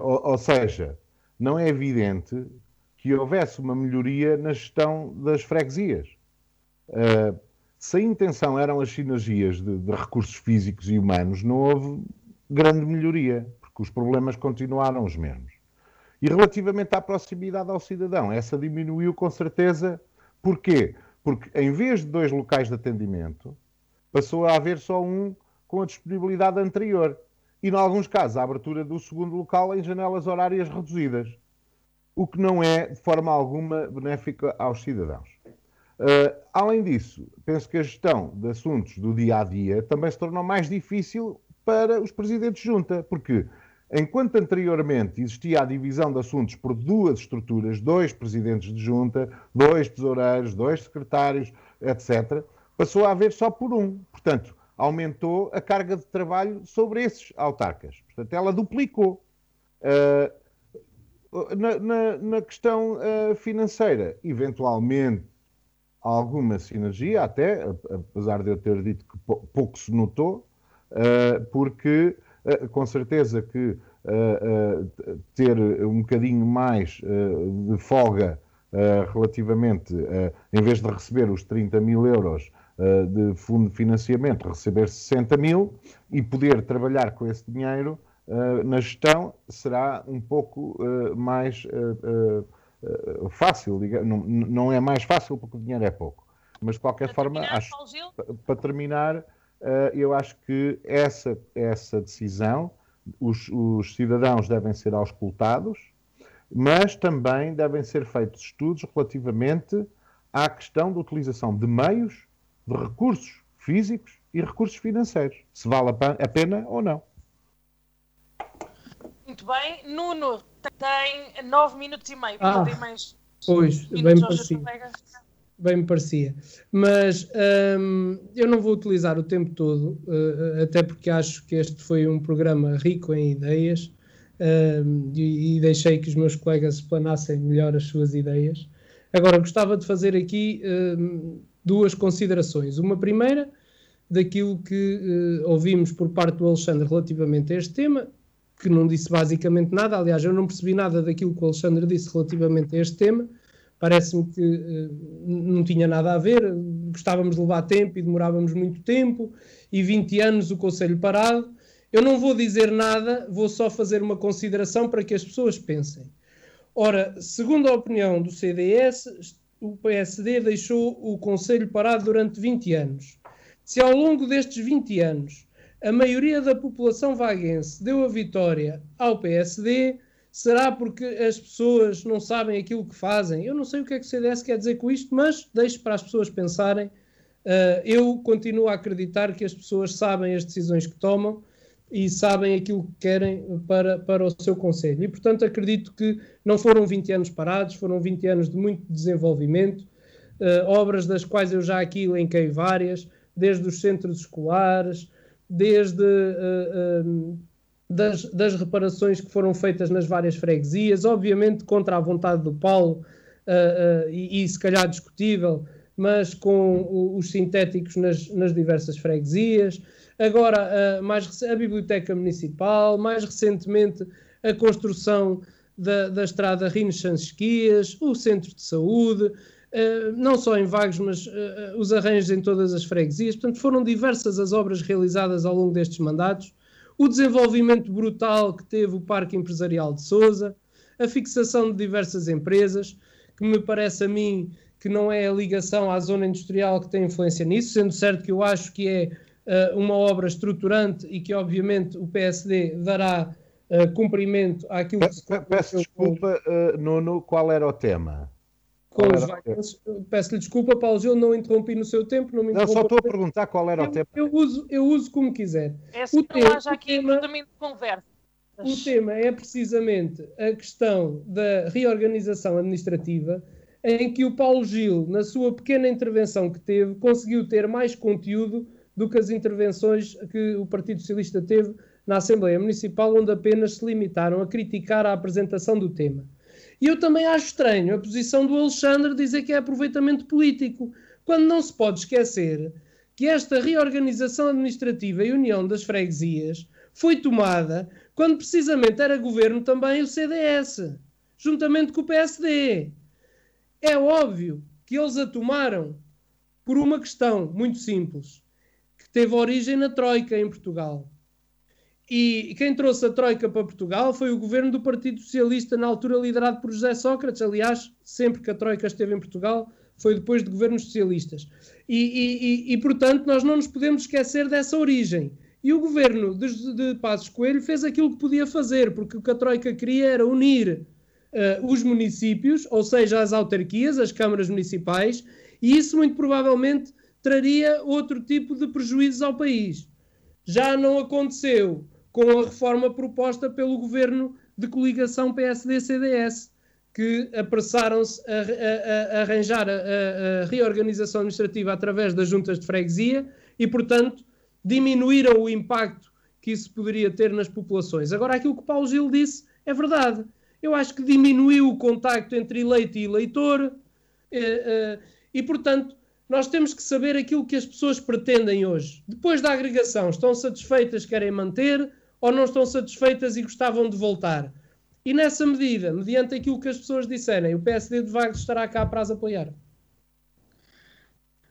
Ou, ou, seja, não é evidente que houvesse uma melhoria na gestão das freguesias. se a intenção eram as sinergias de, de recursos físicos e humanos, não houve grande melhoria que os problemas continuaram os mesmos. E relativamente à proximidade ao cidadão, essa diminuiu com certeza. Porquê? Porque em vez de dois locais de atendimento, passou a haver só um com a disponibilidade anterior. E, em alguns casos, a abertura do segundo local em janelas horárias reduzidas. O que não é, de forma alguma, benéfico aos cidadãos. Uh, além disso, penso que a gestão de assuntos do dia a dia também se tornou mais difícil para os presidentes de junta, porque Enquanto anteriormente existia a divisão de assuntos por duas estruturas, dois presidentes de junta, dois tesoureiros, dois secretários, etc., passou a haver só por um. Portanto, aumentou a carga de trabalho sobre esses autarcas. Portanto, ela duplicou. Uh, na, na, na, questão uh, financeira, eventualmente alguma sinergia, até, apesar de eu ter dito que pouco se notou, uh, porque eh, com certeza que eh, eh, ter um bocadinho mais de folga relativamente, em vez de receber os 30 mil euros de fundo de financiamento, receber 60 mil e poder trabalhar com esse dinheiro na gestão será um pouco mais fácil, não, é mais fácil porque o dinheiro é pouco. Mas de qualquer forma, acho, para terminar, eh, eu acho que essa, essa decisão, os, os cidadãos devem ser auscultados, mas também devem ser feitos estudos relativamente à questão da utilização de meios, de recursos físicos e recursos financeiros, se vale a pena ou não.
Muito bem. Nuno tem nove minutos e meio.
Ah, mais pois, bem parecido bem me parecia. Mas um, eu não vou utilizar o tempo todo, uh, até porque acho que este foi um programa rico em ideias um, e, e, deixei que os meus colegas explanassem melhor as suas ideias. Agora, gostava de fazer aqui um, duas considerações. Uma primeira, daquilo que uh, ouvimos por parte do Alexandre relativamente a este tema, que não disse basicamente nada. Aliás, eu não percebi nada daquilo que o Alexandre disse relativamente a este tema parece-me que uh, não tinha nada a ver, gostávamos de levar tempo e demorávamos muito tempo, e 20 anos o Conselho parado. Eu não vou dizer nada, vou só fazer uma consideração para que as pessoas pensem. Ora, segundo a opinião do CDS, o PSD deixou o Conselho parado durante 20 anos. Se ao longo destes 20 anos a maioria da população vaguense deu a vitória ao PSD, Será porque as pessoas não sabem aquilo que fazem? Eu não sei o que é que o CDS quer dizer com isto, mas deixo para as pessoas pensarem. Uh, eu continuo a acreditar que as pessoas sabem as decisões que tomam e sabem aquilo que querem para, para o seu conselho. E, portanto, acredito que não foram 20 anos parados, foram 20 anos de muito desenvolvimento, uh, obras das quais eu já aqui elenquei várias, desde os centros escolares, desde uh, das, das, reparações que foram feitas nas várias freguesias, obviamente contra a vontade do Paulo uh, uh, e, e, se calhar discutível, mas com os sintéticos nas, nas diversas freguesias. Agora, uh, mais a Biblioteca Municipal, mais recentemente a construção da, da estrada Rines-Sansquias, o Centro de Saúde, não só em Vagos, mas os arranjos em todas as freguesias. Portanto, foram diversas as obras realizadas ao longo destes mandatos o desenvolvimento brutal que teve o Parque Empresarial de Sousa, a fixação de diversas empresas, que me parece a mim que não é a ligação à zona industrial que tem influência nisso, sendo certo que eu acho que é uh, uma obra estruturante e que, obviamente, o PSD dará uh, cumprimento àquilo que se
Peço desculpa, uh, Nuno, qual era o tema?
Com os vacantes. Peço-lhe desculpa, Paulo Gil, não interrompi no seu tempo. Não, me
não só estou a perguntar qual era
eu,
o tema.
Eu uso, eu uso como quiser.
É o que tema, haja aqui tema, de conversa.
O tema é precisamente a questão da reorganização administrativa, em que o Paulo Gil, na sua pequena intervenção que teve, conseguiu ter mais conteúdo do que as intervenções que o Partido Socialista teve na Assembleia Municipal, onde apenas se limitaram a criticar a apresentação do tema. E eu também acho estranho a posição do Alexandre dizer que é aproveitamento político, quando não se pode esquecer que esta reorganização administrativa e união das freguesias foi tomada quando precisamente era governo também o CDS, juntamente com o PSD. É óbvio que eles a tomaram por uma questão muito simples, que teve origem na Troika em Portugal. E quem trouxe a Troika para Portugal foi o governo do Partido Socialista, na altura liderado por José Sócrates. Aliás, sempre que a Troika esteve em Portugal, foi depois de governos socialistas. E, e, e, e portanto, nós não nos podemos esquecer dessa origem. E o governo de, de Passos Coelho fez aquilo que podia fazer, porque o que a Troika queria era unir uh, os municípios, ou seja, as autarquias, as câmaras municipais, e isso muito provavelmente traria outro tipo de prejuízos ao país. Já não aconteceu com a reforma proposta pelo governo de coligação PSD-CDS, que apressaram-se a, a, a, arranjar a, a, reorganização administrativa através das juntas de freguesia e, portanto, diminuíram o impacto que isso poderia ter nas populações. Agora, aquilo que Paulo Gil disse é verdade. Eu acho que diminuiu o contacto entre eleito e eleitor eh, eh, e, portanto, nós temos que saber aquilo que as pessoas pretendem hoje. Depois da agregação, estão satisfeitas, querem manter ou não estão satisfeitas e gostavam de voltar? E nessa medida, mediante aquilo que as pessoas disserem, o PSD de Vagos estará cá para as apoiar.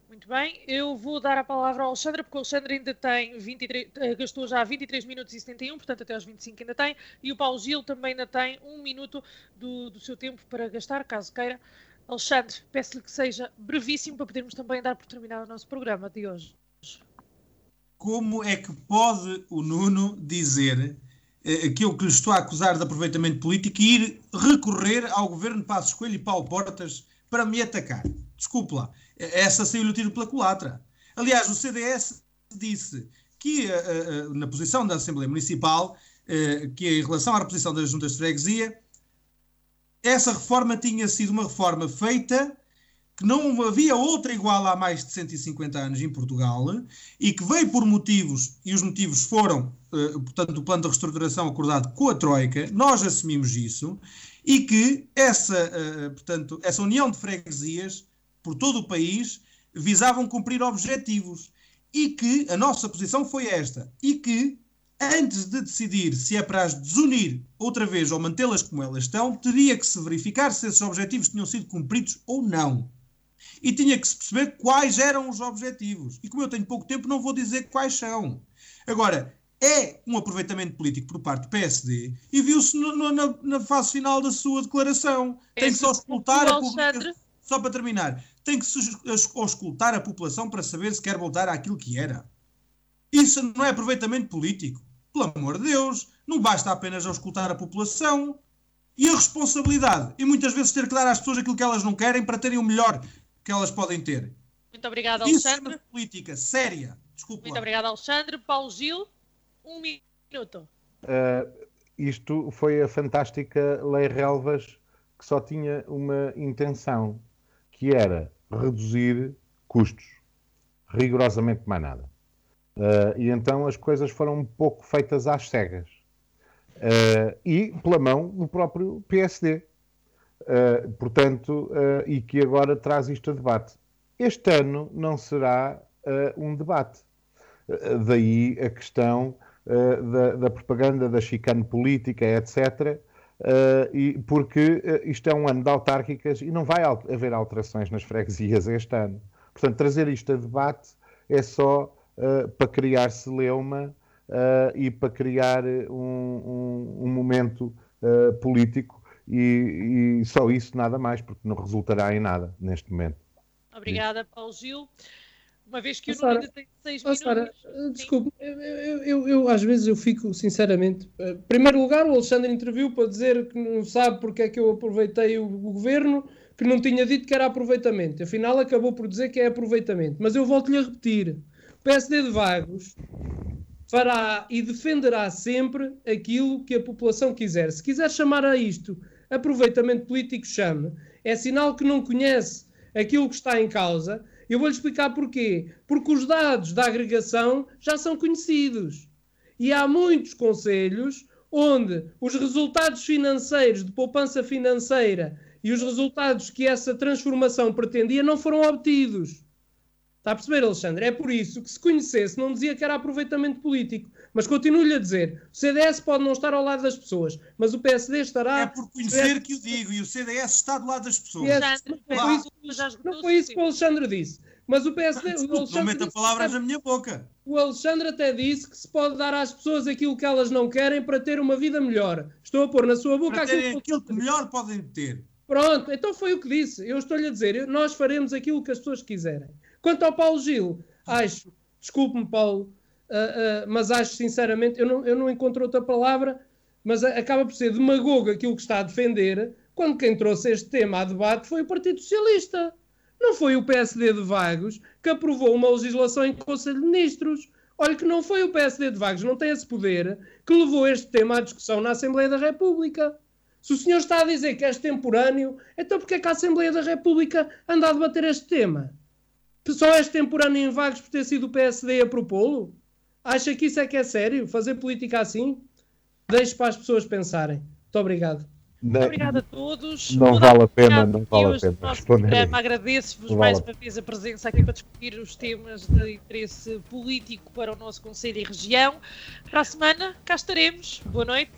Muito bem, eu vou dar a palavra ao Alexandre, porque o Alexandre ainda tem 23, eh, gastou já 23 minutos e 71, portanto até aos 25 ainda tem, e o Paulo Gil também ainda tem um minuto do, do seu tempo para gastar, caso queira. Alexandre, peço-lhe que seja brevíssimo para podermos também dar por terminado o nosso programa de hoje.
Como é que pode o Nuno dizer eh, que eu que lhe estou a acusar de aproveitamento político e ir recorrer ao governo de Passos Coelho e Paulo Portas para me atacar? Desculpe lá, essa saiu-lhe o tiro pela culatra. Aliás, o CDS disse que uh, uh, na posição da Assembleia Municipal, uh, que em relação à reposição das juntas de freguesia, essa reforma tinha sido uma reforma feita que não havia outra igual há mais de 150 anos em Portugal e que veio por motivos, e os motivos foram, uh, portanto, o plano de reestruturação acordado com a Troika, nós assumimos isso, e que essa, uh, portanto, essa união de freguesias por todo o país visavam cumprir objetivos. E que a nossa posição foi esta, e que antes de decidir se é para as desunir outra vez ou mantê-las como elas estão, teria que se verificar se esses objetivos tinham sido cumpridos ou não. E tinha que se perceber quais eram os objetivos. E como eu tenho pouco tempo, não vou dizer quais são. Agora, é um aproveitamento político por parte do PSD e viu-se na, na, fase final da sua declaração. Tem que só escutar a população. Só para terminar, tem que se escutar a população para saber se quer voltar àquilo que era. Isso não é aproveitamento político. Pelo amor de Deus, não basta apenas auscultar a população. E a responsabilidade. E muitas vezes ter que dar às pessoas aquilo que elas não querem para terem o melhor que elas podem ter.
Muito obrigada, Alexandre.
Isso é política séria. Desculpe
Muito obrigada, Alexandre. Paulo Gil, um minuto.
Uh, isto foi a fantástica Lei Relvas que só tinha uma intenção, que era reduzir custos. Rigorosamente mais nada. Uh, e então as coisas foram um pouco feitas às cegas. Uh, e pela mão do próprio PSD. Uh, eh, portanto, e que agora traz isto a debate. Este ano não será um debate. daí a questão da, da, propaganda, da chicane política, etc. e, porque isto é um ano de autárquicas e não vai haver alterações nas freguesias este ano. Portanto, trazer isto a debate é só uh, para criar celeuma uh, e para criar um, um, um momento uh, político e, e, só isso, nada mais, porque não resultará em nada neste momento.
Obrigada, Paulo Gil. Uma vez que o Nuno ainda tem seis minutos.
desculpe, eu, eu, eu, eu, às vezes eu fico, sinceramente. Em primeiro lugar, o Alexandre interviu para dizer que não sabe porque é que eu aproveitei o, o governo que não tinha dito que era aproveitamento. Afinal, acabou por dizer que é aproveitamento. Mas eu volto-lhe a repetir: o PSD de Vagos fará e defenderá sempre aquilo que a população quiser. Se quiser chamar a isto aproveitamento político, chame. É sinal que não conhece aquilo que está em causa. Eu vou-lhe explicar porquê. Porque os dados da agregação já são conhecidos. E há muitos conselhos onde os resultados financeiros de poupança financeira e os resultados que essa transformação pretendia não foram obtidos. Está a perceber, Alexandre? É por isso que, se conhecesse, não dizia que era aproveitamento político. Mas continuo-lhe a dizer: o CDS pode não estar ao lado das pessoas, mas o PSD estará.
É por conhecer que o digo, e o CDS está do lado das pessoas.
não, foi isso, não foi isso que o Alexandre disse. Mas o PSD. O Alexandre
não meta palavras na minha boca.
O Alexandre até disse que se pode dar às pessoas aquilo que elas não querem para ter uma vida melhor. Estou a pôr na sua boca
Para
aquilo
aquilo que melhor podem ter.
Pronto, então foi o que disse. Eu estou-lhe a dizer, nós faremos aquilo que as pessoas quiserem. Quanto ao Paulo Gil, acho, desculpe-me, Paulo, uh, uh, mas acho sinceramente, eu não, eu não encontro outra palavra, mas acaba por ser demagogo aquilo que está a defender, quando quem trouxe este tema a debate foi o Partido Socialista. Não foi o PSD de Vagos que aprovou uma legislação em Conselho de Ministros. Olha que não foi o PSD de Vagos, não tem esse poder, que levou este tema à discussão na Assembleia da República. Se o senhor está a dizer que é extemporâneo, então porquê é que a Assembleia da República anda a debater este tema? Só é extemporâneo em Vagos por ter sido o PSD a propô-lo? Acha que isso é que é sério? Fazer política assim? Deixe para as pessoas pensarem. Muito obrigado.
Não-
Obrigada a todos.
Não vale a pena, não vale a pena responder.
Agradeço-vos mais
vale a
uma vez a presença aqui para discutir os temas de interesse político para o nosso Conselho e região. Para a semana, cá estaremos. Boa noite.